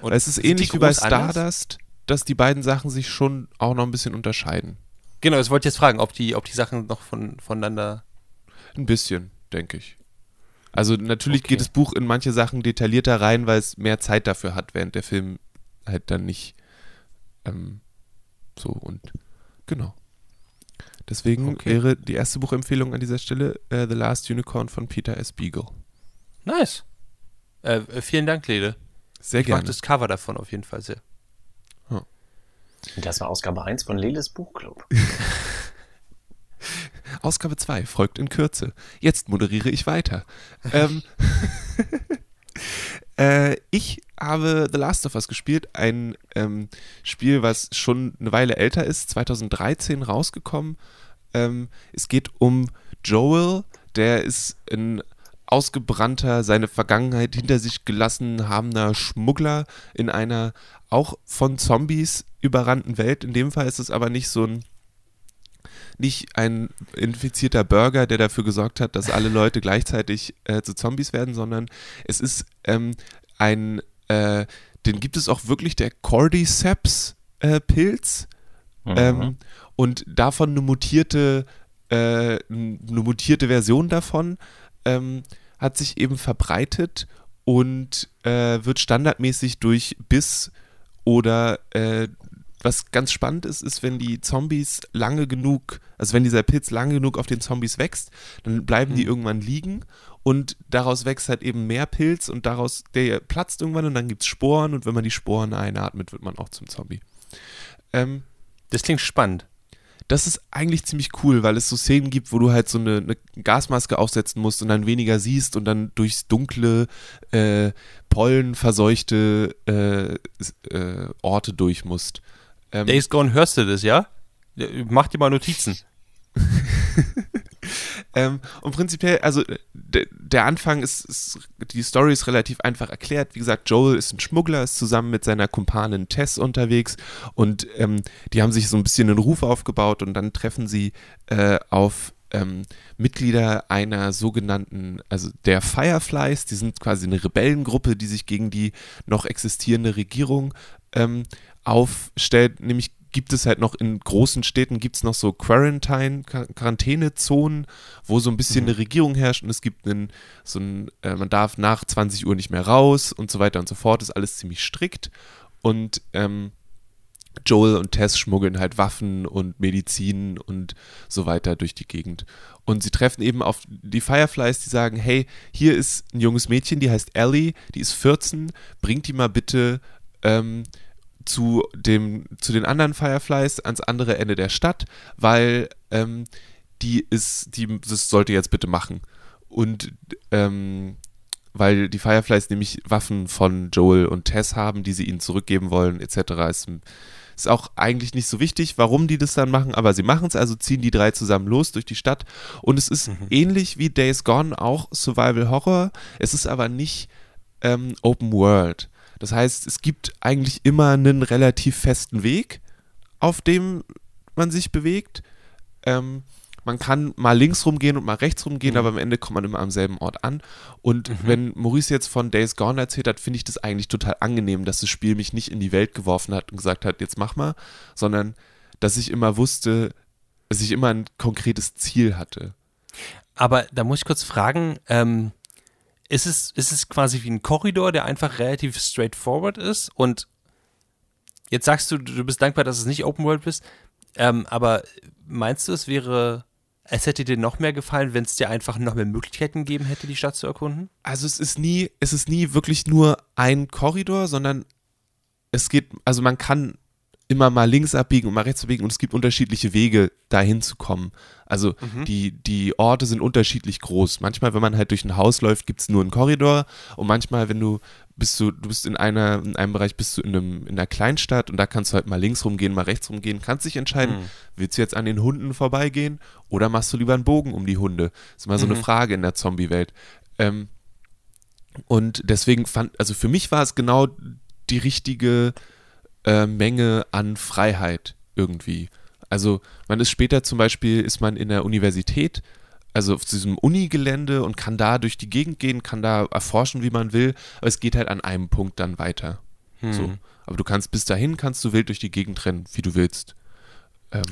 Und es ist ähnlich wie bei groß anders? Stardust, dass die beiden Sachen sich schon auch noch ein bisschen unterscheiden. Genau, das wollte ich jetzt fragen, ob die, ob die Sachen noch von, voneinander. Ein bisschen, denke ich. Also natürlich Okay. geht das Buch in manche Sachen detaillierter rein, weil es mehr Zeit dafür hat, während der Film halt dann nicht ähm, so und genau. Deswegen Okay. wäre die erste Buchempfehlung an dieser Stelle äh, The Last Unicorn von Peter S. Beagle. Nice. Äh, äh, vielen Dank, Lede. Sehr Ich mag gerne. das Cover davon auf jeden Fall sehr. Das war Ausgabe 1 von Leles Buchclub. Ausgabe 2 folgt in Kürze. Jetzt moderiere ich weiter. ähm, äh, ich habe The Last of Us gespielt, ein ähm, Spiel, was schon eine Weile älter ist, 2013 rausgekommen. Ähm, es geht um Joel, der ist ein ausgebrannter, seine Vergangenheit hinter sich gelassen habender Schmuggler in einer auch von Zombies überrannten Welt. In dem Fall ist es aber nicht so ein nicht ein infizierter Burger, der dafür gesorgt hat, dass alle Leute gleichzeitig äh, zu Zombies werden, sondern es ist ähm, ein, äh, den gibt es auch wirklich, der Cordyceps-Pilz Mhm. ähm, und davon eine mutierte, äh, eine mutierte Version davon ähm, hat sich eben verbreitet und äh, wird standardmäßig durch Biss oder äh, was ganz spannend ist, ist, wenn die Zombies lange genug, also wenn dieser Pilz lange genug auf den Zombies wächst, dann bleiben die irgendwann liegen und daraus wächst halt eben mehr Pilz und daraus, der platzt irgendwann und dann gibt es Sporen und wenn man die Sporen einatmet, wird man auch zum Zombie. Ähm, Das klingt spannend. das ist eigentlich ziemlich cool, weil es so Szenen gibt, wo du halt so eine, eine Gasmaske aufsetzen musst und dann weniger siehst und dann durchs dunkle, äh, pollenverseuchte äh, äh, Orte durch musst. Ähm, Days Gone, hörst du das, ja? Mach dir mal Notizen. Ähm, und prinzipiell, also de, der Anfang ist, ist, die Story ist relativ einfach erklärt. Wie gesagt, Joel ist ein Schmuggler, ist zusammen mit seiner Kumpanin Tess unterwegs und ähm, die haben sich so ein bisschen einen Ruf aufgebaut und dann treffen sie äh, auf ähm, Mitglieder einer sogenannten, also der Fireflies, die sind quasi eine Rebellengruppe, die sich gegen die noch existierende Regierung ähm, aufstellt, nämlich gibt es halt noch in großen Städten gibt es noch so Quarantine, Quar- Quarantänezonen, wo so ein bisschen eine Regierung herrscht und es gibt einen, so ein, äh, man darf nach 20 Uhr nicht mehr raus und so weiter und so fort, ist alles ziemlich strikt. Und ähm, Joel und Tess schmuggeln halt Waffen und Medizin und so weiter durch die Gegend. Und sie treffen eben auf die Fireflies, die sagen, hey, hier ist ein junges Mädchen, die heißt Ellie, die ist 14, bringt die mal bitte ähm, zu, dem, zu den anderen Fireflies ans andere Ende der Stadt, weil ähm, die ist, die, das sollte jetzt bitte machen. Und ähm, weil die Fireflies nämlich Waffen von Joel und Tess haben, die sie ihnen zurückgeben wollen, etc. Ist, ist auch eigentlich nicht so wichtig, warum die das dann machen, aber sie machen es, also ziehen die drei zusammen los durch die Stadt. Und es ist ähnlich wie Days Gone auch Survival Horror. Es ist aber nicht ähm, Open World. Das heißt, es gibt eigentlich immer einen relativ festen Weg, auf dem man sich bewegt. Ähm, man kann mal links rumgehen und mal rechts rumgehen, aber am Ende kommt man immer am selben Ort an. Und wenn Maurice jetzt von Days Gone erzählt hat, finde ich das eigentlich total angenehm, dass das Spiel mich nicht in die Welt geworfen hat und gesagt hat, jetzt mach mal, sondern dass ich immer wusste, dass ich immer ein konkretes Ziel hatte. Aber da muss ich kurz fragen, ähm, ist, es, ist es quasi wie ein Korridor, der einfach relativ straightforward ist? Und jetzt sagst du, du bist dankbar, dass es nicht Open World bist, ähm, aber meinst du, es wäre, es hätte dir noch mehr gefallen, wenn es dir einfach noch mehr Möglichkeiten gegeben hätte, die Stadt zu erkunden? Also es ist nie, es ist nie wirklich nur ein Korridor, sondern es geht, also man kann immer mal links abbiegen und mal rechts abbiegen und es gibt unterschiedliche Wege, dahin zu kommen. Also die, die Orte sind unterschiedlich groß. Manchmal, wenn man halt durch ein Haus läuft, gibt es nur einen Korridor und manchmal, wenn du bist du, du bist in einer, in einem Bereich bist du in einem, in einer Kleinstadt und da kannst du halt mal links rumgehen, mal rechts rumgehen, kannst dich entscheiden, willst du jetzt an den Hunden vorbeigehen oder machst du lieber einen Bogen um die Hunde? ist immer so eine Frage in der Zombie-Welt. Ähm, Und deswegen fand, also für mich war es genau die richtige äh, Menge an Freiheit irgendwie. Also man ist später zum Beispiel, ist man in der Universität, also auf diesem Unigelände und kann da durch die Gegend gehen, kann da erforschen, wie man will, aber es geht halt an einem Punkt dann weiter. Hm. So. Aber du kannst bis dahin, kannst du wild durch die Gegend rennen, wie du willst. Ähm,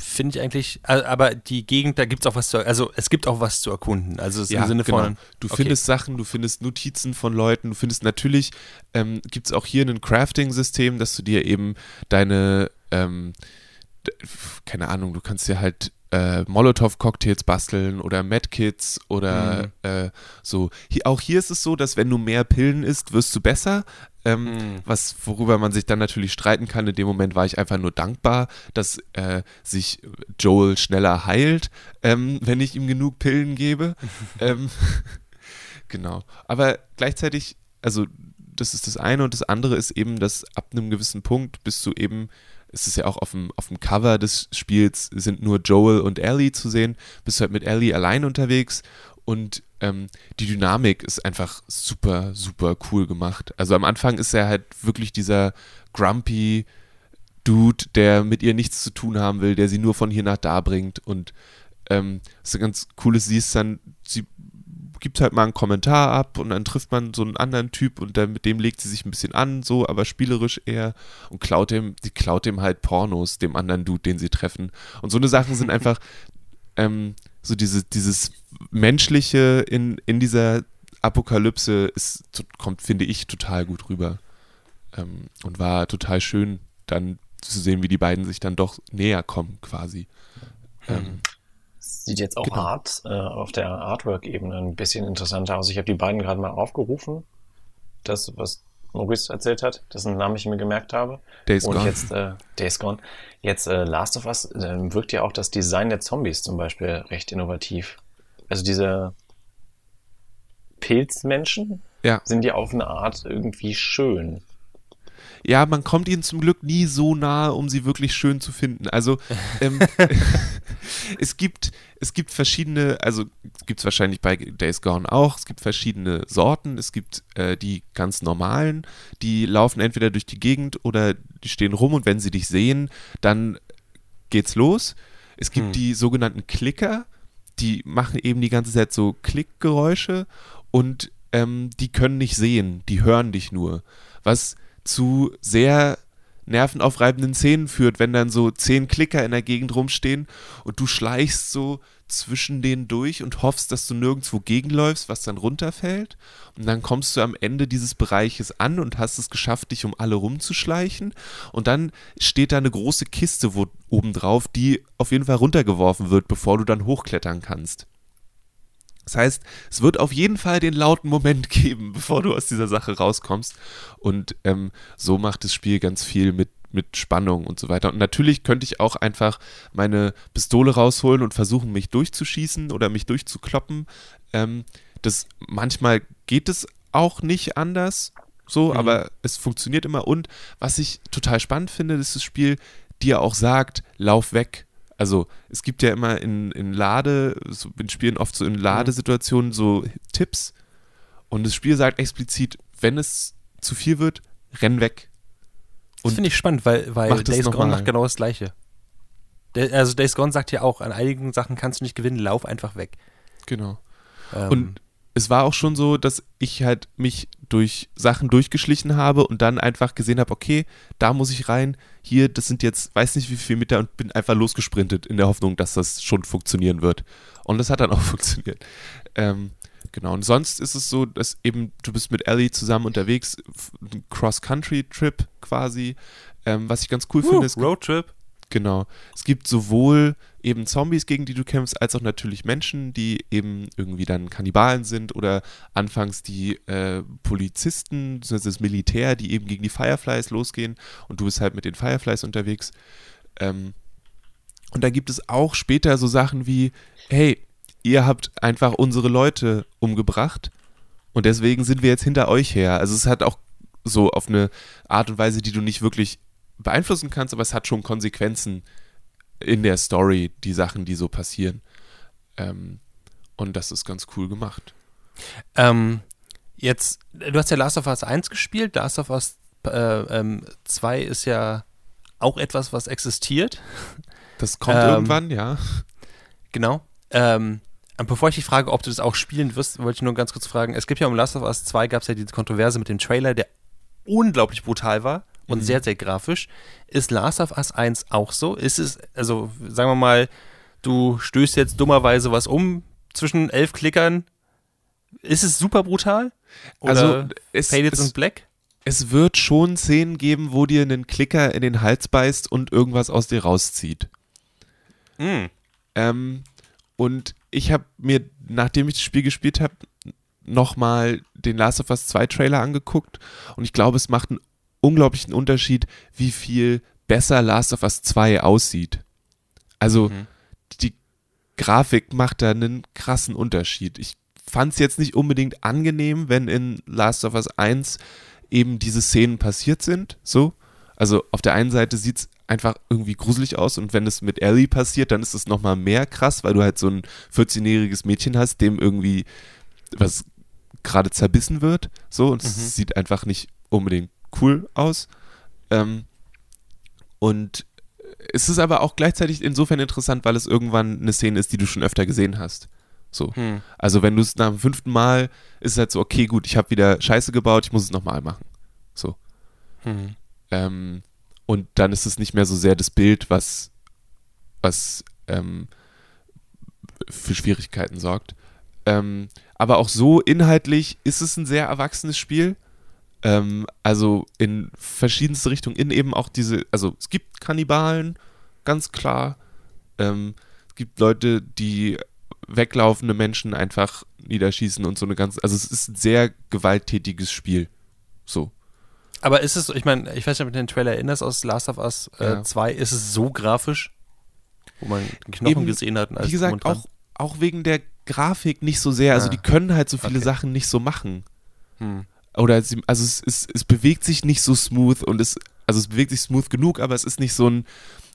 finde ich eigentlich, aber die Gegend, da gibt es auch was zu, also es gibt auch was zu erkunden. Also es ist im Sinne genau. von, Du okay. findest Sachen, du findest Notizen von Leuten, du findest natürlich, ähm, gibt es auch hier ein Crafting-System, dass du dir eben deine, ähm, keine Ahnung, du kannst dir halt äh, Molotow-Cocktails basteln oder Medkits oder Mhm. äh, so. Hier, auch hier ist es so, dass wenn du mehr Pillen isst, wirst du besser. Ähm, Mhm. was, worüber man sich dann natürlich streiten kann. In dem Moment war ich einfach nur dankbar, dass äh, sich Joel schneller heilt, ähm, wenn ich ihm genug Pillen gebe. ähm, genau. Aber gleichzeitig, also das ist das eine und das andere ist eben, dass ab einem gewissen Punkt bist du eben, es ist ja auch auf dem, auf dem Cover des Spiels, sind nur Joel und Ellie zu sehen, bist halt mit Ellie allein unterwegs und ähm, die Dynamik ist einfach super, super cool gemacht. Also am Anfang ist er halt wirklich dieser grumpy Dude, der mit ihr nichts zu tun haben will, der sie nur von hier nach da bringt und ähm, ist ganz cooles, sie ist dann, sie gibt halt mal einen Kommentar ab und dann trifft man so einen anderen Typ und dann mit dem legt sie sich ein bisschen an, so, aber spielerisch eher und klaut dem, sie klaut dem halt Pornos, dem anderen Dude, den sie treffen. Und so eine Sachen sind einfach ähm, so diese, dieses Menschliche in, in dieser Apokalypse ist, kommt, finde ich, total gut rüber. Ähm, und war total schön, dann zu sehen, wie die beiden sich dann doch näher kommen, quasi. Ähm, Sieht jetzt auch Genau. hart äh, auf der Artwork-Ebene ein bisschen interessanter aus. Ich habe die beiden gerade mal aufgerufen. Das, was Maurice erzählt hat, das sind Namen, die ich mir gemerkt habe. Days Und Gone. jetzt äh, Days Gone. Jetzt äh, Last of Us äh, wirkt ja auch das Design der Zombies zum Beispiel recht innovativ. Also diese Pilzmenschen Ja. sind ja auf eine Art irgendwie schön. Ja, man kommt ihnen zum Glück nie so nahe, um sie wirklich schön zu finden. Also ähm, es gibt es gibt verschiedene, also gibt es wahrscheinlich bei Days Gone auch. Es gibt verschiedene Sorten. Es gibt äh, die ganz normalen, die laufen entweder durch die Gegend oder die stehen rum und wenn sie dich sehen, dann geht's los. Es gibt Hm. die sogenannten Klicker, die machen eben die ganze Zeit so Klickgeräusche und ähm, die können nicht sehen, die hören dich nur. Was zu sehr nervenaufreibenden Szenen führt, wenn dann so zehn Klicker in der Gegend rumstehen und du schleichst so zwischen denen durch und hoffst, dass du nirgendwo gegenläufst, was dann runterfällt. Und dann kommst du am Ende dieses Bereiches an und hast es geschafft, dich um alle rumzuschleichen. Und dann steht da eine große Kiste wo, obendrauf, die auf jeden Fall runtergeworfen wird, bevor du dann hochklettern kannst. Das heißt, es wird auf jeden Fall den lauten Moment geben, bevor du aus dieser Sache rauskommst. Und ähm, so macht das Spiel ganz viel mit, mit Spannung und so weiter. Und natürlich könnte ich auch einfach meine Pistole rausholen und versuchen, mich durchzuschießen oder mich durchzukloppen. Ähm, das manchmal geht es auch nicht anders, so, Mhm. aber es funktioniert immer. Und was ich total spannend finde, ist das Spiel dir auch sagt, lauf weg. Also es gibt ja immer in, in Lade, so in Spielen oft so in Ladesituationen so Tipps und das Spiel sagt explizit, wenn es zu viel wird, renn weg. Das Und finde ich spannend, weil, weil das Days Gone mal. macht genau das Gleiche. Der, also Days Gone sagt ja auch, an einigen Sachen kannst du nicht gewinnen, lauf einfach weg. Genau. Ähm, Und es war auch schon so, dass ich halt mich durch Sachen durchgeschlichen habe und dann einfach gesehen habe, okay, da muss ich rein, hier, das sind jetzt, weiß nicht wie viel Meter und bin einfach losgesprintet in der Hoffnung, dass das schon funktionieren wird. Und das hat dann auch funktioniert. Ähm, genau, und sonst ist es so, dass eben du bist mit Ellie zusammen unterwegs, Cross-Country-Trip quasi. Ähm, was ich ganz cool finde, ist, Roadtrip. Genau. Es gibt sowohl eben Zombies, gegen die du kämpfst, als auch natürlich Menschen, die eben irgendwie dann Kannibalen sind oder anfangs die äh, Polizisten, beziehungsweise das Militär, die eben gegen die Fireflies losgehen und du bist halt mit den Fireflies unterwegs. Ähm, und dann gibt es auch später so Sachen wie, hey, ihr habt einfach unsere Leute umgebracht und deswegen sind wir jetzt hinter euch her. Also es hat auch so auf eine Art und Weise, die du nicht wirklich beeinflussen kannst, aber es hat schon Konsequenzen in der Story, die Sachen, die so passieren. Ähm, und das ist ganz cool gemacht. Ähm, Jetzt, du hast ja Last of Us 1 gespielt, Last of Us äh, ähm, 2 ist ja auch etwas, was existiert. Das kommt Ähm, irgendwann, ja. Genau. Ähm, bevor ich dich frage, ob du das auch spielen wirst, wollte ich nur ganz kurz fragen. Es gibt ja um Last of Us 2 gab es ja diese Kontroverse mit dem Trailer, der unglaublich brutal war und sehr, sehr grafisch. Ist Last of Us 1 auch so? Ist es, also sagen wir mal, du stößt jetzt dummerweise was um zwischen elf Klickern. Ist es super brutal? Oder Also, es- Faded es- und Black? Es wird schon Szenen geben, wo dir einen Klicker in den Hals beißt und irgendwas aus dir rauszieht. Mm. Ähm, und ich habe mir, nachdem ich das Spiel gespielt habe, nochmal den Last of Us 2 Trailer angeguckt und ich glaube, es macht einen unglaublichen Unterschied, wie viel besser Last of Us 2 aussieht. Also Mhm. die Grafik macht da einen krassen Unterschied. Ich fand es jetzt nicht unbedingt angenehm, wenn in Last of Us 1 eben diese Szenen passiert sind, so. Also auf der einen Seite sieht es einfach irgendwie gruselig aus und wenn es mit Ellie passiert, dann ist es nochmal mehr krass, weil du halt so ein 14-jähriges Mädchen hast, dem irgendwie was gerade zerbissen wird, so und Mhm. es sieht einfach nicht unbedingt cool aus. Ähm, und es ist aber auch gleichzeitig insofern interessant, weil es irgendwann eine Szene ist, die du schon öfter gesehen hast. So. Hm. Also wenn du es nach dem fünften Mal, ist es halt so, okay, gut, ich habe wieder Scheiße gebaut, ich muss es nochmal machen. So. Hm. Ähm, und dann ist es nicht mehr so sehr das Bild, was, was ähm, für Schwierigkeiten sorgt. Ähm, aber auch so inhaltlich ist es ein sehr erwachsenes Spiel. Ähm, also in verschiedenste Richtungen, in eben auch diese, also es gibt Kannibalen, ganz klar. Ähm, es gibt Leute, die weglaufende Menschen einfach niederschießen und so eine ganz, also es ist ein sehr gewalttätiges Spiel. So. Aber ist es, ich meine, ich weiß nicht, ob du den Trailer erinnerst aus Last of Us äh, Ja. 2, ist es so grafisch, wo man den Knochen Eben, gesehen hat? und alles Wie gesagt, auch, auch wegen der Grafik nicht so sehr. Also Ah, die können halt so viele okay. Sachen nicht so machen. Hm. Oder sie, also es, es, es bewegt sich nicht so smooth und es, also es bewegt sich smooth genug, aber es ist nicht so ein,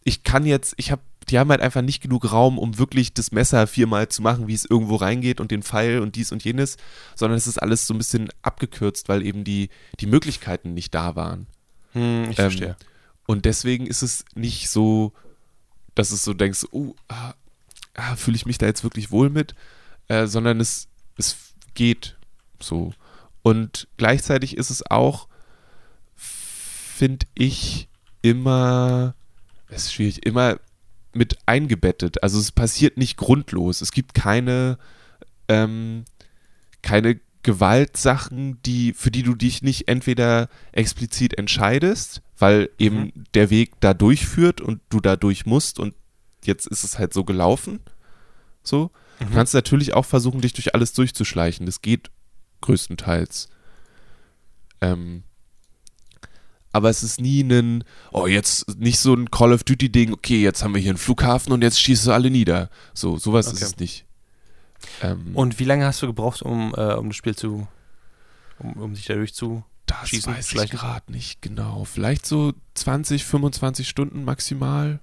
ich kann jetzt, ich habe, die haben halt einfach nicht genug Raum, um wirklich das Messer viermal zu machen, wie es irgendwo reingeht und den Pfeil und dies und jenes, sondern es ist alles so ein bisschen abgekürzt, weil eben die, die Möglichkeiten nicht da waren. Hm, ich Ähm, verstehe. Und deswegen ist es nicht so, dass es so denkst, oh, ah, ah, fühle ich mich da jetzt wirklich wohl mit, äh, sondern es, es geht so. Und gleichzeitig ist es auch, finde ich, immer, es ist schwierig, immer mit eingebettet. Also es passiert nicht grundlos. Es gibt keine, ähm, keine Gewaltsachen, die, für die du dich nicht entweder explizit entscheidest, weil eben der Weg da durchführt und du da durch musst und jetzt ist es halt so gelaufen. So. Du kannst natürlich auch versuchen, dich durch alles durchzuschleichen. Das geht größtenteils. Ähm, aber es ist nie ein, oh, jetzt nicht so ein Call of Duty-Ding, okay, jetzt haben wir hier einen Flughafen und jetzt schießt du alle nieder. So, sowas ist Okay. es nicht. Ähm, Und wie lange hast du gebraucht, um, äh, um das Spiel zu, um, um sich dadurch zu Das Schießen, weiß ich schleichen? gerade nicht genau. Vielleicht so 20, 25 Stunden maximal.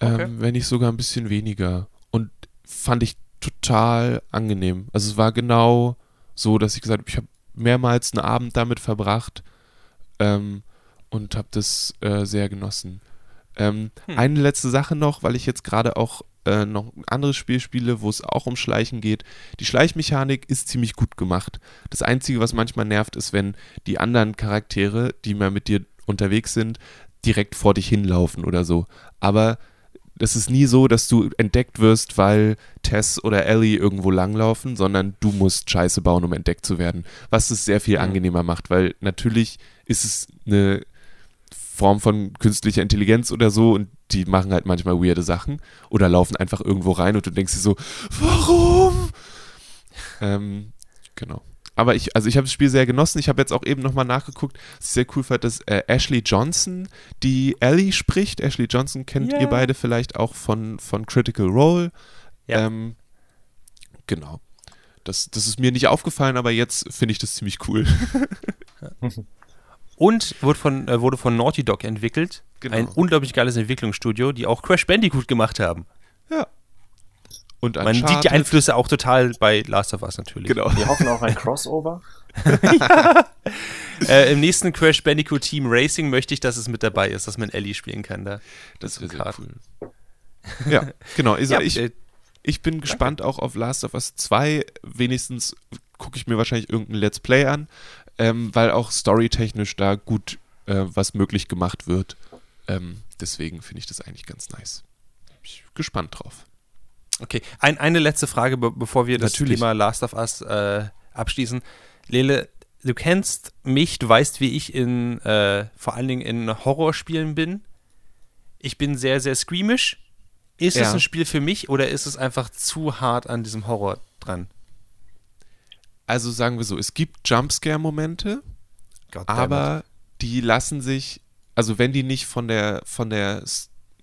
Okay. Ähm, wenn nicht sogar ein bisschen weniger. Und fand ich total angenehm. Also es war genau so, dass ich gesagt habe, ich habe mehrmals einen Abend damit verbracht ähm, und habe das äh, sehr genossen. Ähm, Hm. Eine letzte Sache noch, weil ich jetzt gerade auch äh, noch ein anderes Spiel spiele, wo es auch um Schleichen geht. Die Schleichmechanik ist ziemlich gut gemacht. Das Einzige, was manchmal nervt, ist, wenn die anderen Charaktere, die mal mit dir unterwegs sind, direkt vor dich hinlaufen oder so. Aber es ist nie so, dass du entdeckt wirst, weil Tess oder Ellie irgendwo langlaufen, sondern du musst Scheiße bauen, um entdeckt zu werden. Was es sehr viel angenehmer macht, weil natürlich ist es eine Form von künstlicher Intelligenz oder so und die machen halt manchmal weirde Sachen oder laufen einfach irgendwo rein und du denkst dir so, warum? Ähm, genau. Aber ich, also ich habe das Spiel sehr genossen. Ich habe jetzt auch eben nochmal nachgeguckt, was ich sehr cool fand, dass äh, Ashley Johnson, die Ellie spricht. Ashley Johnson kennt Ja. ihr beide vielleicht auch von, von Critical Role. Ja. Ähm, genau. Das, das ist mir nicht aufgefallen, aber jetzt finde ich das ziemlich cool. Und wurde von, äh, wurde von Naughty Dog entwickelt. Genau. Ein unglaublich geiles Entwicklungsstudio, die auch Crash Bandicoot gemacht haben. Ja. Und Man sieht die. Einflüsse auch total bei Last of Us natürlich. Genau. Wir hoffen auf ein Crossover. Äh, Im nächsten Crash Bandicoot Team Racing möchte ich, dass es mit dabei ist, dass man Ellie spielen kann da. Das wäre sehr Karten. cool. Ja, genau. Isa, Ja, ich, äh, ich bin gespannt auch auf Last of Us 2. Wenigstens gucke ich mir wahrscheinlich irgendein Let's Play an, ähm, weil auch storytechnisch da gut äh, was möglich gemacht wird. Ähm, deswegen finde ich das eigentlich ganz nice. Bin ich gespannt drauf. Okay, Ein, eine letzte Frage, be bevor wir das Natürlich. Thema Last of Us äh, abschließen. Lele, du kennst mich, du weißt, wie ich in äh, vor allen Dingen in Horrorspielen bin. Ich bin sehr, sehr screamish. Ist es Ja. ein Spiel für mich oder ist es einfach zu hart an diesem Horror dran? Also sagen wir so, es gibt Jumpscare-Momente, aber die lassen sich, also wenn die nicht von der von der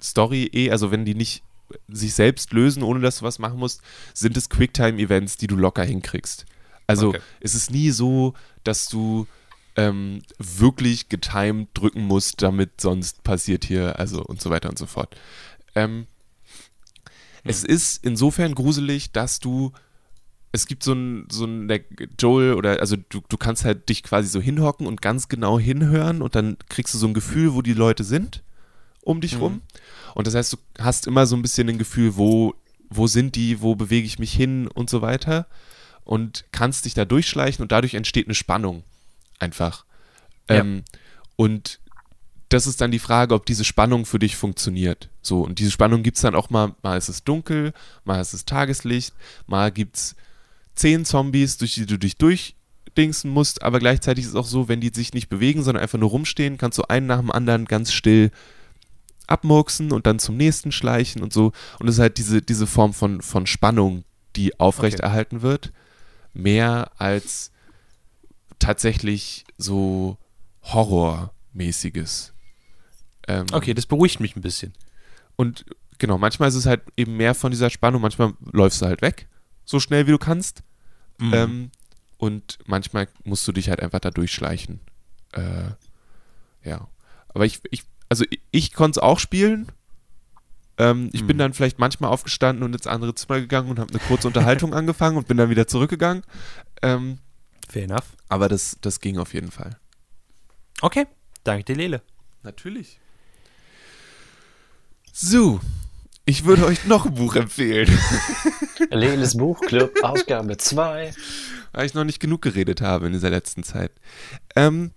Story eh, also wenn die nicht sich selbst lösen, ohne dass du was machen musst, sind es Quicktime-Events, die du locker hinkriegst. Also Okay. es ist nie so, dass du ähm, wirklich getimed drücken musst, damit sonst passiert hier, also und so weiter und so fort. Ähm, Es ist insofern gruselig, dass du es gibt so ein, so ein Joel oder also du, du kannst halt dich quasi so hinhocken und ganz genau hinhören und dann kriegst du so ein Gefühl, wo die Leute sind um dich rum. Und das heißt, du hast immer so ein bisschen ein Gefühl, wo, wo sind die, wo bewege ich mich hin und so weiter. Und kannst dich da durchschleichen und dadurch entsteht eine Spannung. Einfach. Ja. Ähm, und das ist dann die Frage, ob diese Spannung für dich funktioniert. So, und diese Spannung gibt es dann auch mal, mal ist es dunkel, mal ist es Tageslicht, mal gibt es zehn Zombies, durch die du dich durchdingsen musst, aber gleichzeitig ist es auch so, wenn die sich nicht bewegen, sondern einfach nur rumstehen, kannst du einen nach dem anderen ganz still abmurksen und dann zum nächsten schleichen und so. Und es ist halt diese, diese Form von, von Spannung, die aufrechterhalten wird, mehr als tatsächlich so Horrormäßiges. Ähm, Okay, das beruhigt mich ein bisschen. und genau, manchmal ist es halt eben mehr von dieser Spannung, manchmal läufst du halt weg, so schnell wie du kannst. Mhm. Ähm, und manchmal musst du dich halt einfach da durchschleichen. Äh, ja. Aber ich, ich also ich, ich konnte es auch spielen. Ähm, ich bin Mhm. dann vielleicht manchmal aufgestanden und ins andere Zimmer gegangen und habe eine kurze Unterhaltung angefangen und bin dann wieder zurückgegangen. Ähm, Fair enough. aber das, das ging auf jeden Fall. Okay, danke dir, Lele. Natürlich. So, ich würde euch noch ein Buch empfehlen, Leles Buchclub, Ausgabe 2. weil ich noch nicht genug geredet habe in dieser letzten Zeit. Ähm,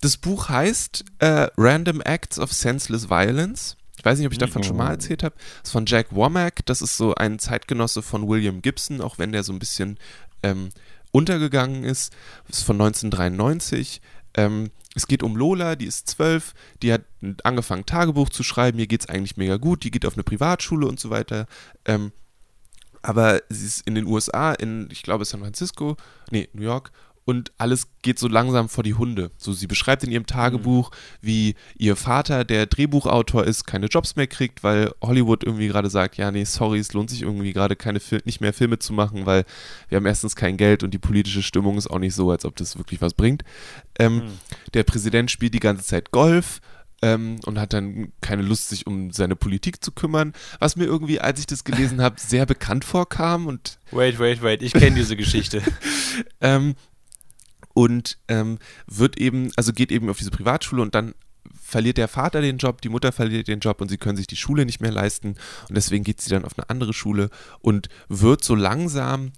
das Buch heißt äh, Random Acts of Senseless Violence. Ich weiß nicht, ob ich davon schon mal erzählt habe. Das ist von Jack Womack. Das ist so ein Zeitgenosse von William Gibson, auch wenn der so ein bisschen ähm, untergegangen ist. Das ist von 1993. Ähm, es geht um Lola, die ist zwölf, die hat angefangen Tagebuch zu schreiben, ihr geht es eigentlich mega gut, die geht auf eine Privatschule und so weiter. Ähm, aber sie ist in den USA, in, ich glaube, San Francisco, nee, New York, und alles geht so langsam vor die Hunde. So, sie beschreibt in ihrem Tagebuch, wie ihr Vater, der Drehbuchautor ist, keine Jobs mehr kriegt, weil Hollywood irgendwie gerade sagt, ja, nee, sorry, es lohnt sich irgendwie gerade keine Fil nicht mehr Filme zu machen, weil wir haben erstens kein Geld und die politische Stimmung ist auch nicht so, als ob das wirklich was bringt. Ähm, Der Präsident spielt die ganze Zeit Golf, ähm, und hat dann keine Lust, sich um seine Politik zu kümmern, was mir irgendwie, als ich das gelesen habe, sehr bekannt vorkam und Wait, wait, wait, ich kenne diese Geschichte. ähm, und ähm, wird eben, also geht eben auf diese Privatschule und dann verliert der Vater den Job, die Mutter verliert den Job und sie können sich die Schule nicht mehr leisten und deswegen geht sie dann auf eine andere Schule und wird so langsam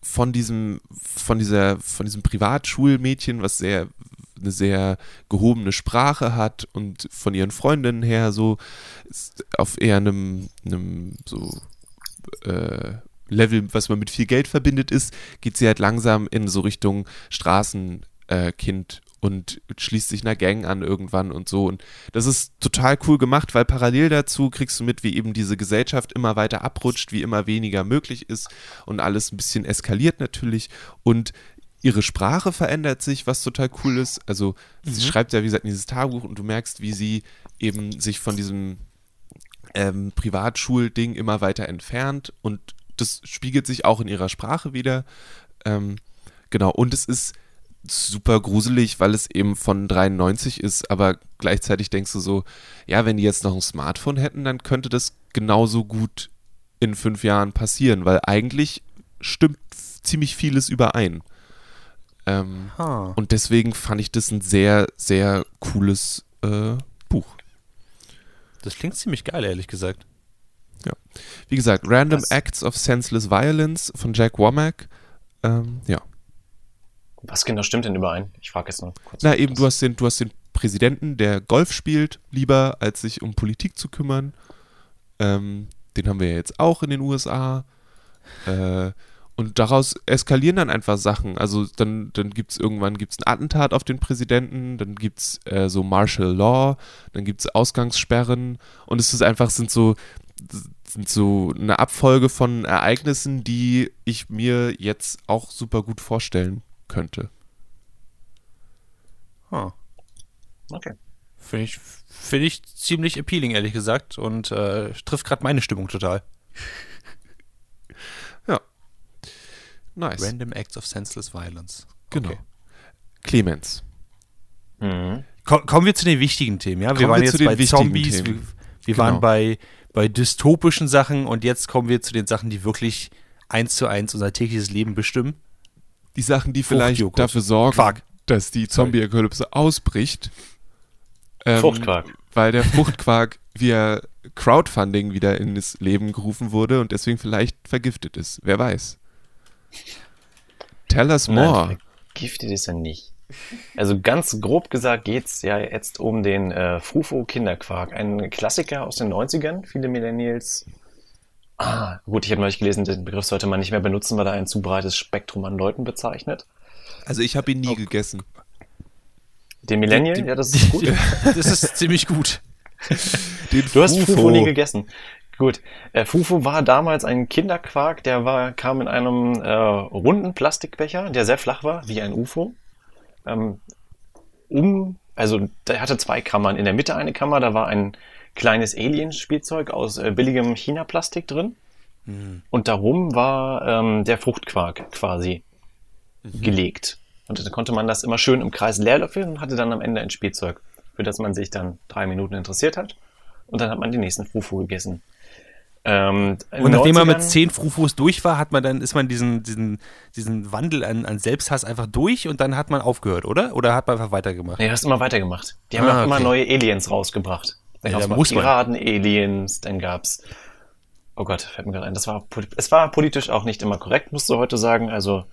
von diesem, von dieser, von diesem Privatschulmädchen, was sehr eine sehr gehobene Sprache hat und von ihren Freundinnen her so auf eher einem, einem so äh, Level, was man mit viel Geld verbindet ist, geht sie halt langsam in so Richtung Straßenkind äh, und schließt sich einer Gang an irgendwann und so. Und das ist total cool gemacht, weil parallel dazu kriegst du mit, wie eben diese Gesellschaft immer weiter abrutscht, wie immer weniger möglich ist und alles ein bisschen eskaliert natürlich. Und ihre Sprache verändert sich, was total cool ist. Also sie schreibt ja, wie gesagt, in dieses Tagebuch und du merkst, wie sie eben sich von diesem ähm, Privatschulding immer weiter entfernt und das spiegelt sich auch in ihrer Sprache wieder. Ähm, genau, und es ist super gruselig, weil es eben von 93 ist, aber gleichzeitig denkst du so, ja, wenn die jetzt noch ein Smartphone hätten, dann könnte das genauso gut in fünf Jahren passieren, weil eigentlich stimmt ziemlich vieles überein. Ähm, Ah. und deswegen fand ich das ein sehr, sehr cooles äh, Buch. Das klingt ziemlich geil, ehrlich gesagt. Wie gesagt, Random Was? Acts of Senseless Violence von Jack Womack. Ähm, ja. Was genau stimmt denn überein? Ich frage jetzt noch kurz. Na eben, du hast, den, du hast den Präsidenten, der Golf spielt, lieber als sich um Politik zu kümmern. Ähm, den haben wir ja jetzt auch in den USA. Äh, und daraus eskalieren dann einfach Sachen. Also dann, dann gibt es irgendwann gibt's ein Attentat auf den Präsidenten, dann gibt es äh, so Martial Law, dann gibt es Ausgangssperren und es ist einfach, sind so, sind so eine Abfolge von Ereignissen, die ich mir jetzt auch super gut vorstellen könnte. Ah. Okay. Finde ich, find ich ziemlich appealing, ehrlich gesagt. Und äh, trifft gerade meine Stimmung total. Nice. Random Acts of Senseless Violence. Genau. Okay. Clemens. Mhm. Ko- kommen wir zu den wichtigen Themen, ja? Wir Kommen waren wir jetzt zu den bei wichtigen Zombies, wir, Themen. wir Genau. waren bei, bei dystopischen Sachen und jetzt kommen wir zu den Sachen, die wirklich eins zu eins unser tägliches Leben bestimmen. Die Sachen, die vielleicht Fruchtjoghurt. dafür sorgen, Quark. dass die Zombie-Apokalypse ausbricht. Ähm, Fruchtquark. Weil der Fruchtquark via Crowdfunding wieder ins Leben gerufen wurde und deswegen vielleicht vergiftet ist. Wer weiß. Tell us more. Nein, vergiftet ist er nicht. Also ganz grob gesagt geht's ja jetzt um den äh, Frufo Kinderquark. Ein Klassiker aus den 90ern. Viele Millennials. Ah, gut, ich habe neulich gelesen, den Begriff sollte man nicht mehr benutzen, weil er ein zu breites Spektrum an Leuten bezeichnet. Also ich habe ihn nie gegessen. Den Millennial, ja, das ist gut. Das ist ziemlich gut. Den Du hast Frufo. Nie gegessen. Gut. Äh, Fufu war damals ein Kinderquark, der war, kam in einem äh, runden Plastikbecher, der sehr flach war, wie ein UFO. Ähm, um, also der hatte zwei Kammern. In der Mitte eine Kammer, da war ein kleines Alien-Spielzeug aus äh, billigem China-Plastik drin. Und darum war ähm, der Fruchtquark quasi gelegt. Und dann konnte man das immer schön im Kreis leerlöffeln und hatte dann am Ende ein Spielzeug, für das man sich dann drei Minuten interessiert hat. Und dann hat man den nächsten Fufu gegessen. Ähm, Und nachdem man 90ern mit zehn Frufos durch war, hat man dann, ist man diesen, diesen, diesen Wandel an, an Selbsthass einfach durch und dann hat man aufgehört, oder? Oder hat man einfach weitergemacht? Nee, hast immer weitergemacht. Die haben Ah, auch immer okay. neue Aliens rausgebracht. Dann Ja, muss man. Piraten-Aliens, dann gab's. Oh Gott, fällt mir gerade ein. Das war, es war politisch auch nicht immer korrekt, musst du heute sagen. Also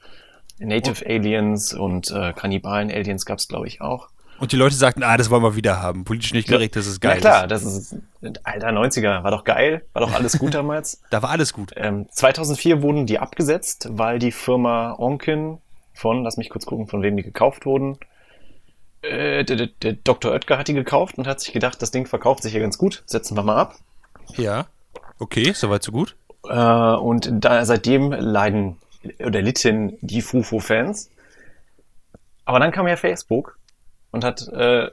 Native Aliens und äh, Kannibalen-Aliens gab's, glaube ich, auch. Und die Leute sagten, ah, das wollen wir wieder haben. Politisch nicht korrekt, das ist geil. Na klar, das ist, alter 90er, war doch geil, war doch alles gut damals. Da war alles gut. Ähm, 2004 wurden die abgesetzt, weil die Firma Onken von, lass mich kurz gucken, von wem die gekauft wurden. Äh, der, der, der Dr. Oetker hat die gekauft und hat sich gedacht, das Ding verkauft sich ja ganz gut, setzen wir mal ab. Ja. Okay, soweit so gut. Äh, und da, seitdem leiden oder litten die Fufo-Fans. Aber dann kam ja Facebook und hat äh,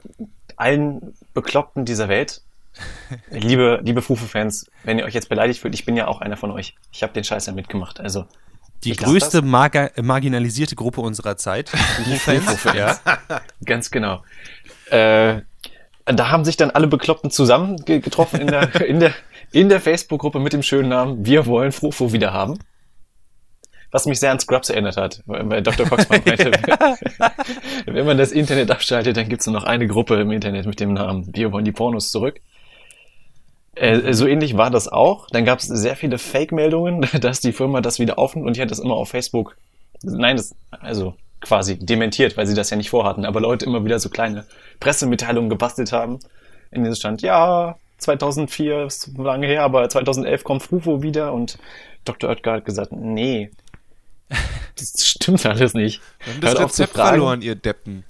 allen Bekloppten dieser Welt, liebe, liebe Fufo-Fans, wenn ihr euch jetzt beleidigt fühlt, ich bin ja auch einer von euch. Ich habe den Scheiß ja mitgemacht. Also Die größte marginalisierte Gruppe unserer Zeit. Die Fans, Fufo-Fans. ja. Ganz genau. Äh, da haben sich dann alle Bekloppten zusammen ge- getroffen in der, in der, in der Facebook-Gruppe mit dem schönen Namen Wir wollen Frufo wieder haben. Was mich sehr an Scrubs erinnert hat, weil Dr. Foxman meinte, wenn man das Internet abschaltet, dann gibt es nur noch eine Gruppe im Internet mit dem Namen Wir wollen die Pornos zurück. Äh, so ähnlich war das auch. Dann gab es sehr viele Fake-Meldungen, dass die Firma das wieder aufnimmt und die hat das immer auf Facebook, nein, das, also quasi dementiert, weil sie das ja nicht vorhatten, aber Leute immer wieder so kleine Pressemitteilungen gebastelt haben, in denen stand, ja, 2004 ist lange her, aber 2011 kommt Frufo wieder und Dr. Oetker hat gesagt, nee, das stimmt alles nicht. Wir haben das Hört Rezept verloren, ihr Deppen.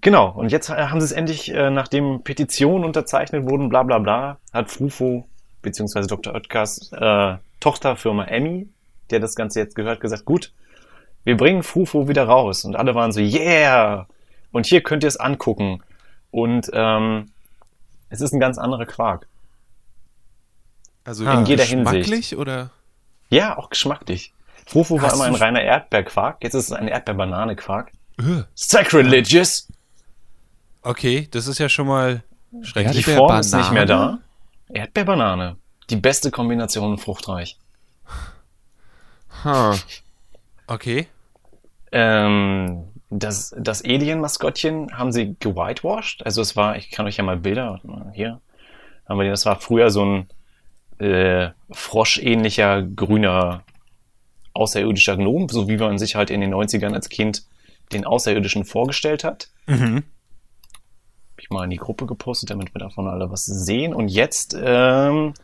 Genau, und jetzt haben sie es endlich, äh, nachdem Petitionen unterzeichnet wurden, bla bla bla, hat Frufo, beziehungsweise Dr. Oetkers äh, Tochterfirma Emmy, der das Ganze jetzt gehört, gesagt, gut, wir bringen Frufo wieder raus. Und alle waren so, yeah! Und hier könnt ihr es angucken. Und ähm, es ist ein ganz anderer Quark. Also in jeder geschmacklich Hinsicht. oder? Ja, auch geschmacklich. Frufo war immer ein reiner Erdbeerquark, jetzt ist es ein Erdbeer-Banane-Quark. Äh, Sacrilegious! Okay, das ist ja schon mal schrecklich. Die Form ist nicht mehr da. Erdbeerbanane. Die beste Kombination fruchtreich. Ha. Okay. Ähm, das, das Alien-Maskottchen haben sie gewhitewashed. Also es war, ich kann euch ja mal Bilder, hier, haben wir die, das war früher so ein äh, froschähnlicher, grüner, außerirdischer Gnom, so wie man sich halt in den 90ern als Kind den Außerirdischen vorgestellt hat. Mhm. Hab ich mal in die Gruppe gepostet, damit wir davon alle was sehen. Und jetzt ähm,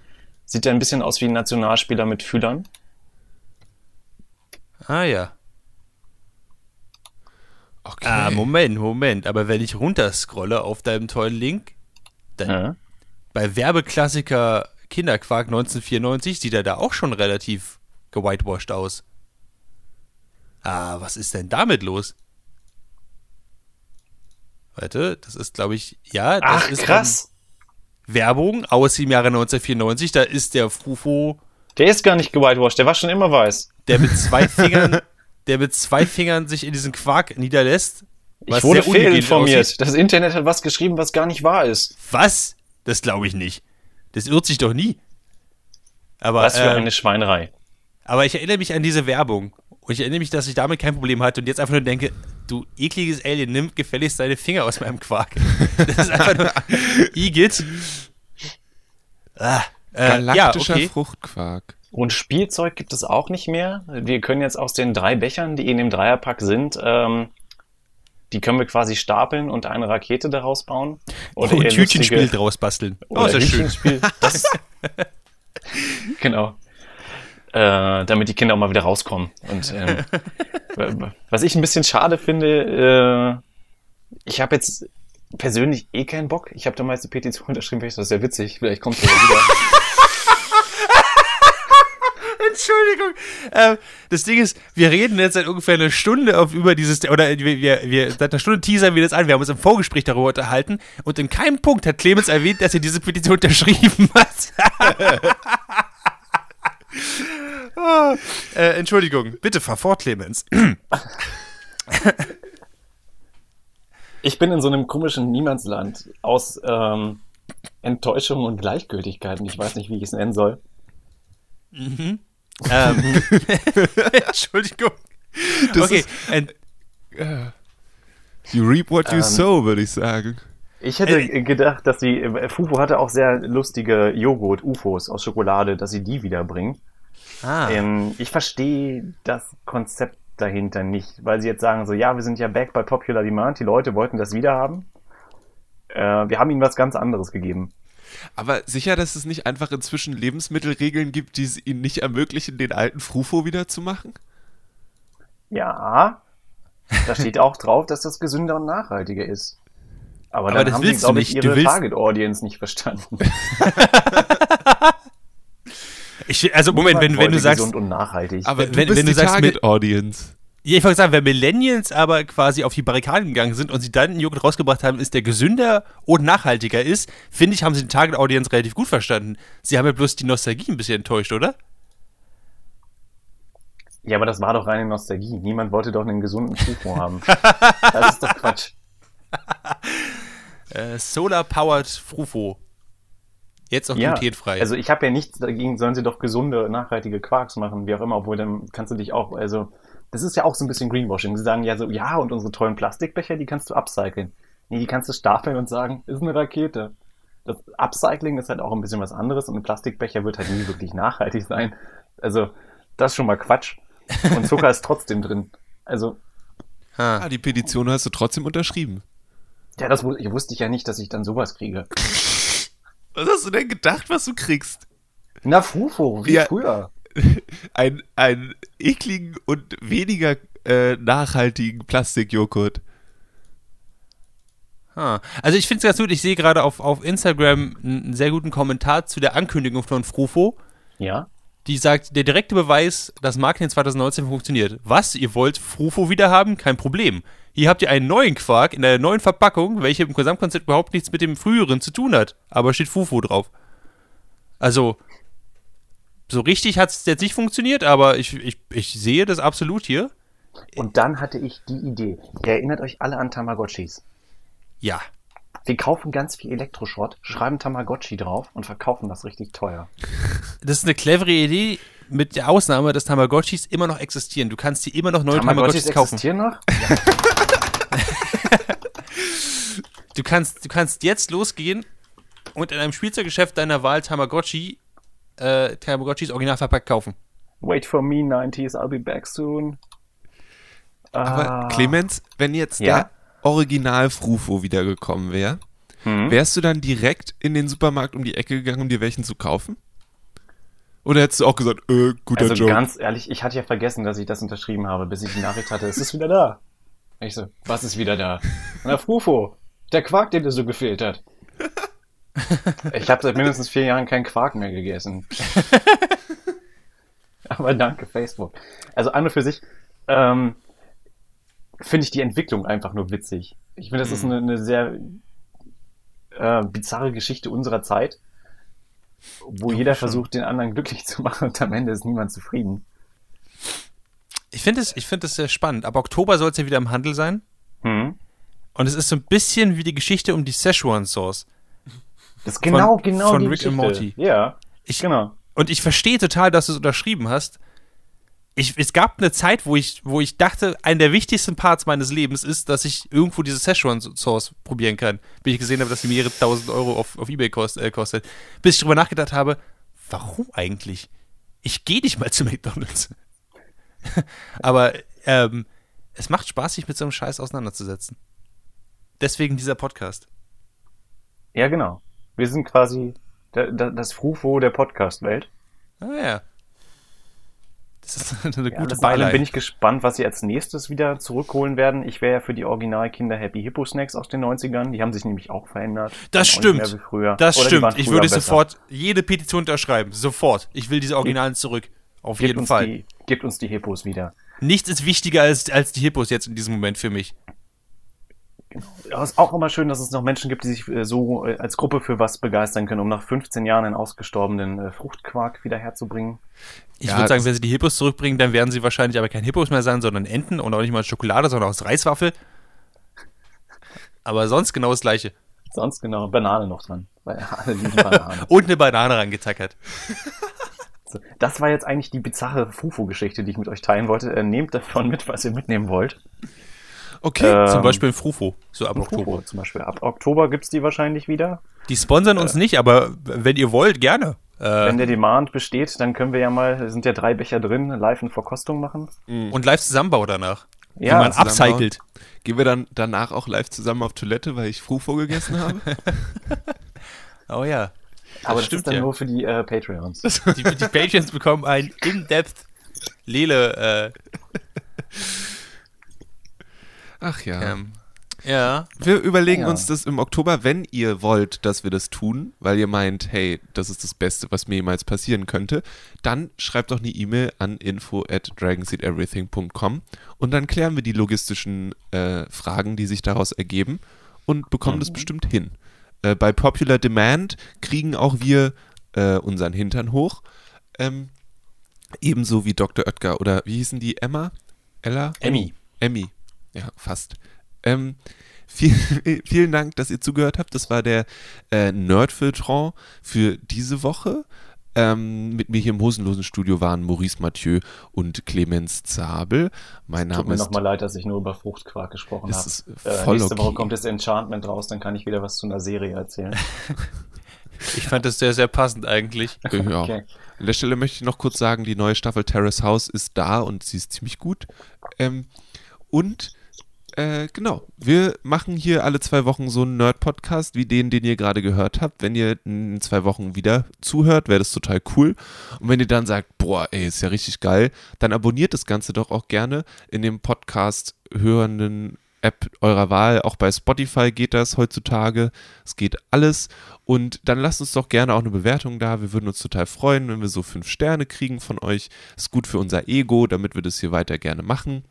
sieht er ein bisschen aus wie ein Nationalspieler mit Fühlern. Ah ja. Okay. Ah, Moment, Moment. Aber wenn ich runterscrolle auf deinem tollen Link, dann Ja. bei Werbeklassiker Kinderquark 1994 sieht er da auch schon relativ gewhitewashed aus. Ah, was ist denn damit los? Warte, das ist, glaube ich, ja, das Ach, ist krass. Werbung aus dem Jahre 1994. Da ist der Frufo, Der ist gar nicht gewhitewashed, der war schon immer weiß. der mit zwei Fingern, der mit zwei Fingern sich in diesen Quark niederlässt. Ich wurde fehlinformiert. aussieht. Das Internet hat was geschrieben, was gar nicht wahr ist. Was? Das glaube ich nicht. Das irrt sich doch nie. Aber, Was für ähm, eine Schweinerei. Aber ich erinnere mich an diese Werbung. Und ich erinnere mich, dass ich damit kein Problem hatte und jetzt einfach nur denke, du ekliges Alien, nimm gefälligst deine Finger aus meinem Quark. Das ist einfach nur Igitt. Ah, äh, ja, Galaktischer okay. Fruchtquark. Und Spielzeug gibt es auch nicht mehr. Wir können jetzt aus den drei Bechern, die in dem Dreierpack sind, ähm, die können wir quasi stapeln und eine Rakete daraus bauen. Oder Und eher Tütchenspiel lustige- draus basteln. Oh, Oder ist ja schön. Das, genau. Äh, damit die Kinder auch mal wieder rauskommen. Und ähm, was ich ein bisschen schade finde, äh, ich habe jetzt persönlich eh keinen Bock. Ich habe damals die Petition unterschrieben, das ist ja witzig. Vielleicht kommt es ja wieder. Entschuldigung. Ähm, das Ding ist, wir reden jetzt seit ungefähr einer Stunde auf, über dieses, oder wir, wir, wir, seit einer Stunde teasern wir das an. Wir haben uns im Vorgespräch darüber unterhalten und in keinem Punkt hat Clemens erwähnt, dass er diese Petition unterschrieben hat. Ah, äh, Entschuldigung, bitte fahr fort, Clemens. Ich bin in so einem komischen Niemandsland aus ähm, Enttäuschung und Gleichgültigkeit. Und ich weiß nicht, wie ich es nennen soll. ähm, Entschuldigung. Das okay, ist- You reap what you Ähm. sow, würde ich sagen. Ich hätte Äh, gedacht, dass sie, äh, Fufu hatte auch sehr lustige Joghurt-UFOs aus Schokolade, dass sie die wiederbringen. Ah, Ähm, ich verstehe das Konzept dahinter nicht, weil sie jetzt sagen so, ja, wir sind ja back bei Popular Demand, die Leute wollten das wieder haben. Äh, wir haben ihnen was ganz anderes gegeben. Aber sicher, dass es nicht einfach inzwischen Lebensmittelregeln gibt, die es ihnen nicht ermöglichen, den alten Frufo wieder zu machen? Ja, da steht auch drauf, dass das gesünder und nachhaltiger ist. Aber, Aber dann das haben willst sie, glaube ich, ihre willst- Target Audience nicht verstanden. ich, also Moment, wenn, wenn du sagst, gesund und nachhaltig. Aber Wenn- du wenn- bist wenn du die sagst, Target mit- Audience. Ja, ich wollte sagen, wenn Millennials aber quasi auf die Barrikaden gegangen sind und sie dann einen Joghurt rausgebracht haben, ist der gesünder und nachhaltiger ist, finde ich, haben sie die Target Audience relativ gut verstanden. Sie haben ja bloß die Nostalgie ein bisschen enttäuscht, oder? Ja, aber das war doch reine Nostalgie. Niemand wollte doch einen gesunden Fufu haben. Das ist doch Quatsch. Äh, Solar-Powered Frufo. Jetzt auch Ja, glutenfrei. also ich habe ja nichts dagegen, sollen sie doch gesunde, nachhaltige Quarks machen, wie auch immer, obwohl dann kannst du dich auch, also das ist ja auch so ein bisschen Greenwashing. Sie sagen ja so, ja, und unsere tollen Plastikbecher, die kannst du upcyclen. Nee, die kannst du stapeln und sagen, ist eine Rakete. Das Upcycling ist halt auch ein bisschen was anderes und ein Plastikbecher wird halt nie wirklich nachhaltig sein. Also, das ist schon mal Quatsch. Und Zucker ist trotzdem drin. Also, ah. Ah, die Petition hast du trotzdem unterschrieben. ja, das wu- wusste ich ja nicht, dass ich dann sowas kriege. Was hast du denn gedacht, was du kriegst? Na, Fufo, wie Ja. früher. Ein, ein ekligen und weniger äh, nachhaltigen Plastikjoghurt. Ah. Also ich finde es ganz gut, ich sehe gerade auf, auf Instagram einen sehr guten Kommentar zu der Ankündigung von Frufo. Ja. die sagt, der direkte Beweis, dass Marketing 2019 funktioniert. Was? Ihr wollt Frufo wieder haben? Kein Problem. Hier habt ihr einen neuen Quark in einer neuen Verpackung, welche im Gesamtkonzept überhaupt nichts mit dem früheren zu tun hat. Aber steht Frufo drauf. Also, so richtig hat es jetzt nicht funktioniert, aber ich, ich, ich sehe das absolut hier. Und dann hatte ich die Idee. Ihr erinnert euch alle an Tamagotchis. Ja. Wir kaufen ganz viel Elektroschrott, schreiben Tamagotchi drauf und verkaufen das richtig teuer. Das ist eine clevere Idee, mit der Ausnahme, dass Tamagotchis immer noch existieren. Du kannst dir immer noch neue Tamagotchis, kaufen. existieren noch? Du kannst, du kannst jetzt losgehen und in einem Spielzeuggeschäft deiner Wahl Tamagotchi, äh, Tamagotchis original verpackt kaufen. Wait for me, 90s, I'll be back soon. Aber Ah. Clemens, wenn jetzt Ja? der Original Frufo wiedergekommen wäre, Hm? wärst du dann direkt in den Supermarkt um die Ecke gegangen, um dir welchen zu kaufen? Oder hättest du auch gesagt, äh, guter Also Joke? ganz ehrlich, ich hatte ja vergessen, dass ich das unterschrieben habe, bis ich die Nachricht hatte, es ist wieder da. Ich so, was ist wieder da? Na, Frufo, der Quark, der dir so gefehlt hat. Ich habe seit mindestens vier Jahren keinen Quark mehr gegessen. Aber danke, Facebook. Also an und für sich ähm, finde ich die Entwicklung einfach nur witzig. Ich finde, das ist eine, eine sehr äh, bizarre Geschichte unserer Zeit, wo jeder versucht, den anderen glücklich zu machen und am Ende ist niemand zufrieden. Ich finde es, ich finde es sehr spannend. Ab Oktober soll es ja wieder im Handel sein. Hm? Und es ist so ein bisschen wie die Geschichte um die Szechuan Sauce. Das ist genau, Von- genau von die Rick Geschichte. Morty. Ja, Ich, genau. Und ich verstehe total, dass du es unterschrieben hast. Ich, es gab eine Zeit, wo ich, wo ich dachte, einer der wichtigsten Parts meines Lebens ist, dass ich irgendwo diese Szechuan-Sauce probieren kann. Bis ich gesehen habe, dass sie mehrere tausend Euro auf, auf Ebay kost, äh, kostet. Bis ich drüber nachgedacht habe, warum eigentlich? Ich gehe nicht mal zu McDonalds. Aber ähm, es macht Spaß, sich mit so einem Scheiß auseinanderzusetzen. Deswegen dieser Podcast. Ja, genau. Wir sind quasi das Frufo der Podcast-Welt. Ah ja. Das ist eine Ja, gute alles in allem Beileitung. bin ich gespannt, was sie als nächstes wieder zurückholen werden. Ich wäre ja für die Original-Kinder Happy Hippo Snacks aus den 90ern. Die haben sich nämlich auch verändert. Das stimmt. Das Oder stimmt. Ich würde besser. sofort jede Petition unterschreiben. Sofort. Ich will diese Originalen zurück. Auf Gebt jeden Fall. Die, gebt uns die Hippos wieder. Nichts ist wichtiger als, als die Hippos jetzt in diesem Moment für mich. Aber es ist auch immer schön, dass es noch Menschen gibt, die sich äh, so äh, als Gruppe für was begeistern können, um nach 15 Jahren einen ausgestorbenen äh, Fruchtquark wieder herzubringen. Ich Ja, würde sagen, wenn sie die Hippos zurückbringen, dann werden sie wahrscheinlich aber kein Hippos mehr sein, sondern Enten und auch nicht mal Schokolade, sondern aus Reiswaffel. Aber sonst genau das gleiche. Sonst genau Banane noch dran. Weil alle lieben Banane. Und eine Banane rangetackert. So, Das war jetzt eigentlich die bizarre Fufo-Geschichte, die ich mit euch teilen wollte. Äh, nehmt davon mit, was ihr mitnehmen wollt. Okay, Äh, Zum Ähm, Beispiel ein Frufo. So ab Oktober. zum Beispiel. Ab Oktober gibt's die wahrscheinlich wieder. Die sponsern uns nicht, aber wenn ihr wollt, gerne. Äh, Wenn der Demand besteht, dann können wir ja mal, es sind ja drei Becher drin, live in Verkostung machen. und Live-Zusammenbau danach. Ja, wie man Zusammenbau. upcycelt. gehen wir dann danach auch live zusammen auf Toilette, weil ich Frufo gegessen habe? Oh ja. Aber das stimmt ist dann ja. nur für die äh, Patreons. Die, die Patrons bekommen ein In-Depth Lele. Ach ja. Äh, ähm, ja. Wir überlegen Ja. uns das im Oktober, wenn ihr wollt, dass wir das tun, weil ihr meint, hey, das ist das Beste, was mir jemals passieren könnte, dann schreibt doch eine E-Mail an info at dragonseedeverything.com und dann klären wir die logistischen äh, Fragen, die sich daraus ergeben und bekommen das bestimmt hin. Äh, bei Popular Demand kriegen auch wir äh, unseren Hintern hoch. Ähm, ebenso wie Dr. Oetker oder wie hießen die? Emma? Ella? Emmy. Emmy. Ja, fast. Ähm, viel, vielen Dank, dass ihr zugehört habt. Das war der äh, Nerdfiltron für diese Woche. Ähm, mit mir hier im hosenlosen Studio waren Maurice Mathieu und Clemens Zabel. Mein Tut Name mir ist. nochmal leid, dass ich nur über Fruchtquark gesprochen Es habe. ist Äh, voll nächste Woche okay. kommt das Enchantment raus, dann kann ich wieder was zu einer Serie erzählen. Ich fand das sehr, sehr passend eigentlich. Äh, ja. Okay. An der Stelle möchte ich noch kurz sagen, die neue Staffel Terrace House ist da und sie ist ziemlich gut. Ähm, und äh, genau, wir machen hier alle zwei Wochen so einen Nerd-Podcast wie den, den ihr gerade gehört habt. Wenn ihr in zwei Wochen wieder zuhört, wäre das total cool. Und wenn ihr dann sagt, boah, ey, ist ja richtig geil, dann abonniert das Ganze doch auch gerne in dem Podcast hörenden App eurer Wahl. Auch bei Spotify geht das heutzutage. Es geht alles. Und dann lasst uns doch gerne auch eine Bewertung da. Wir würden uns total freuen, wenn wir so fünf Sterne kriegen von euch. Ist gut für unser Ego, damit wir das hier weiter gerne machen.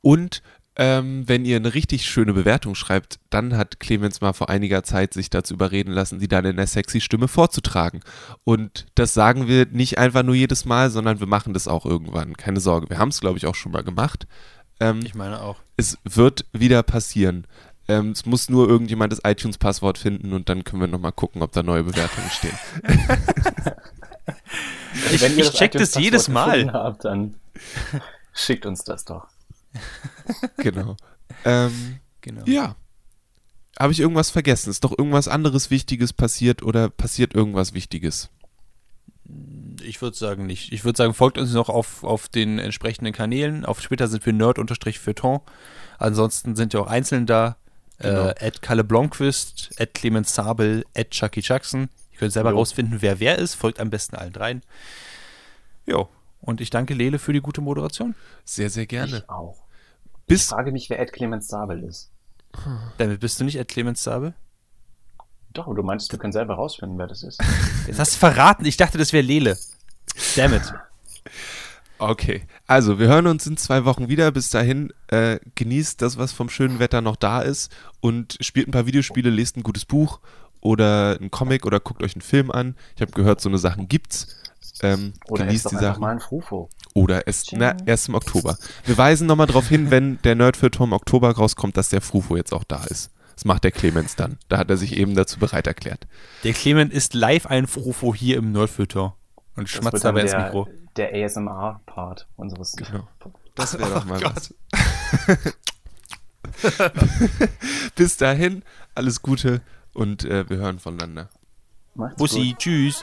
Und ähm, wenn ihr eine richtig schöne Bewertung schreibt, dann hat Clemens mal vor einiger Zeit sich dazu überreden lassen, sie dann in der sexy Stimme vorzutragen. Und das sagen wir nicht einfach nur jedes Mal, sondern wir machen das auch irgendwann. Keine Sorge, wir haben es, glaube ich, auch schon mal gemacht. Ähm, Ich meine auch. es wird wieder passieren. Ähm, es muss nur irgendjemand das iTunes-Passwort finden und dann können wir nochmal gucken, ob da neue Bewertungen stehen. Ich, ich das check das jedes Mal. Habt, dann schickt uns das doch. genau. Ähm, Genau. ja. Habe ich irgendwas vergessen? Ist doch irgendwas anderes Wichtiges passiert oder passiert irgendwas Wichtiges? Ich würde sagen nicht. Ich würde sagen, folgt uns noch auf, auf den entsprechenden Kanälen. Auf Twitter sind wir nerd-feuilleton. Ansonsten sind wir auch einzeln da. Genau. Äh, at Kalle Blomqvist, at Clemens Sabel, at Chucky Jackson. Ihr könnt selber Jo. rausfinden, wer wer ist. Folgt am besten allen dreien. Jo. Und ich danke Lele für die gute Moderation. Sehr, sehr gerne. Ich auch. Ich Bis frage mich, wer Ed Clemens Sabel ist. Damit bist du nicht at Clemens Sabel? Doch, du meintest, wir können selber rausfinden, wer das ist. Jetzt hast du verraten. Ich dachte, das wäre Lele. Damn it. Okay, also wir hören uns in zwei Wochen wieder. Bis dahin äh, genießt das, was vom schönen Wetter noch da ist und spielt ein paar Videospiele, lest ein gutes Buch oder einen Comic oder guckt euch einen Film an. Ich habe gehört, so eine Sachen gibt's. Ähm, Oder genießt ist die Sachen. mal ein Frufo. Oder es, na, erst im Oktober. Wir weisen nochmal darauf hin, wenn der Nerd für Tom Oktober rauskommt, dass der Frufo jetzt auch da ist. Das macht der Clemens dann. Da hat er sich eben dazu bereit erklärt. Der Clement ist live ein Frufo hier im Nerdfilter und schmatzt dabei ins der, Mikro. der ASMR-Part unseres. Genau. Das wäre doch mal Oh was. Bis dahin, alles Gute und äh, wir hören voneinander. Macht's gut. Bussi, tschüss.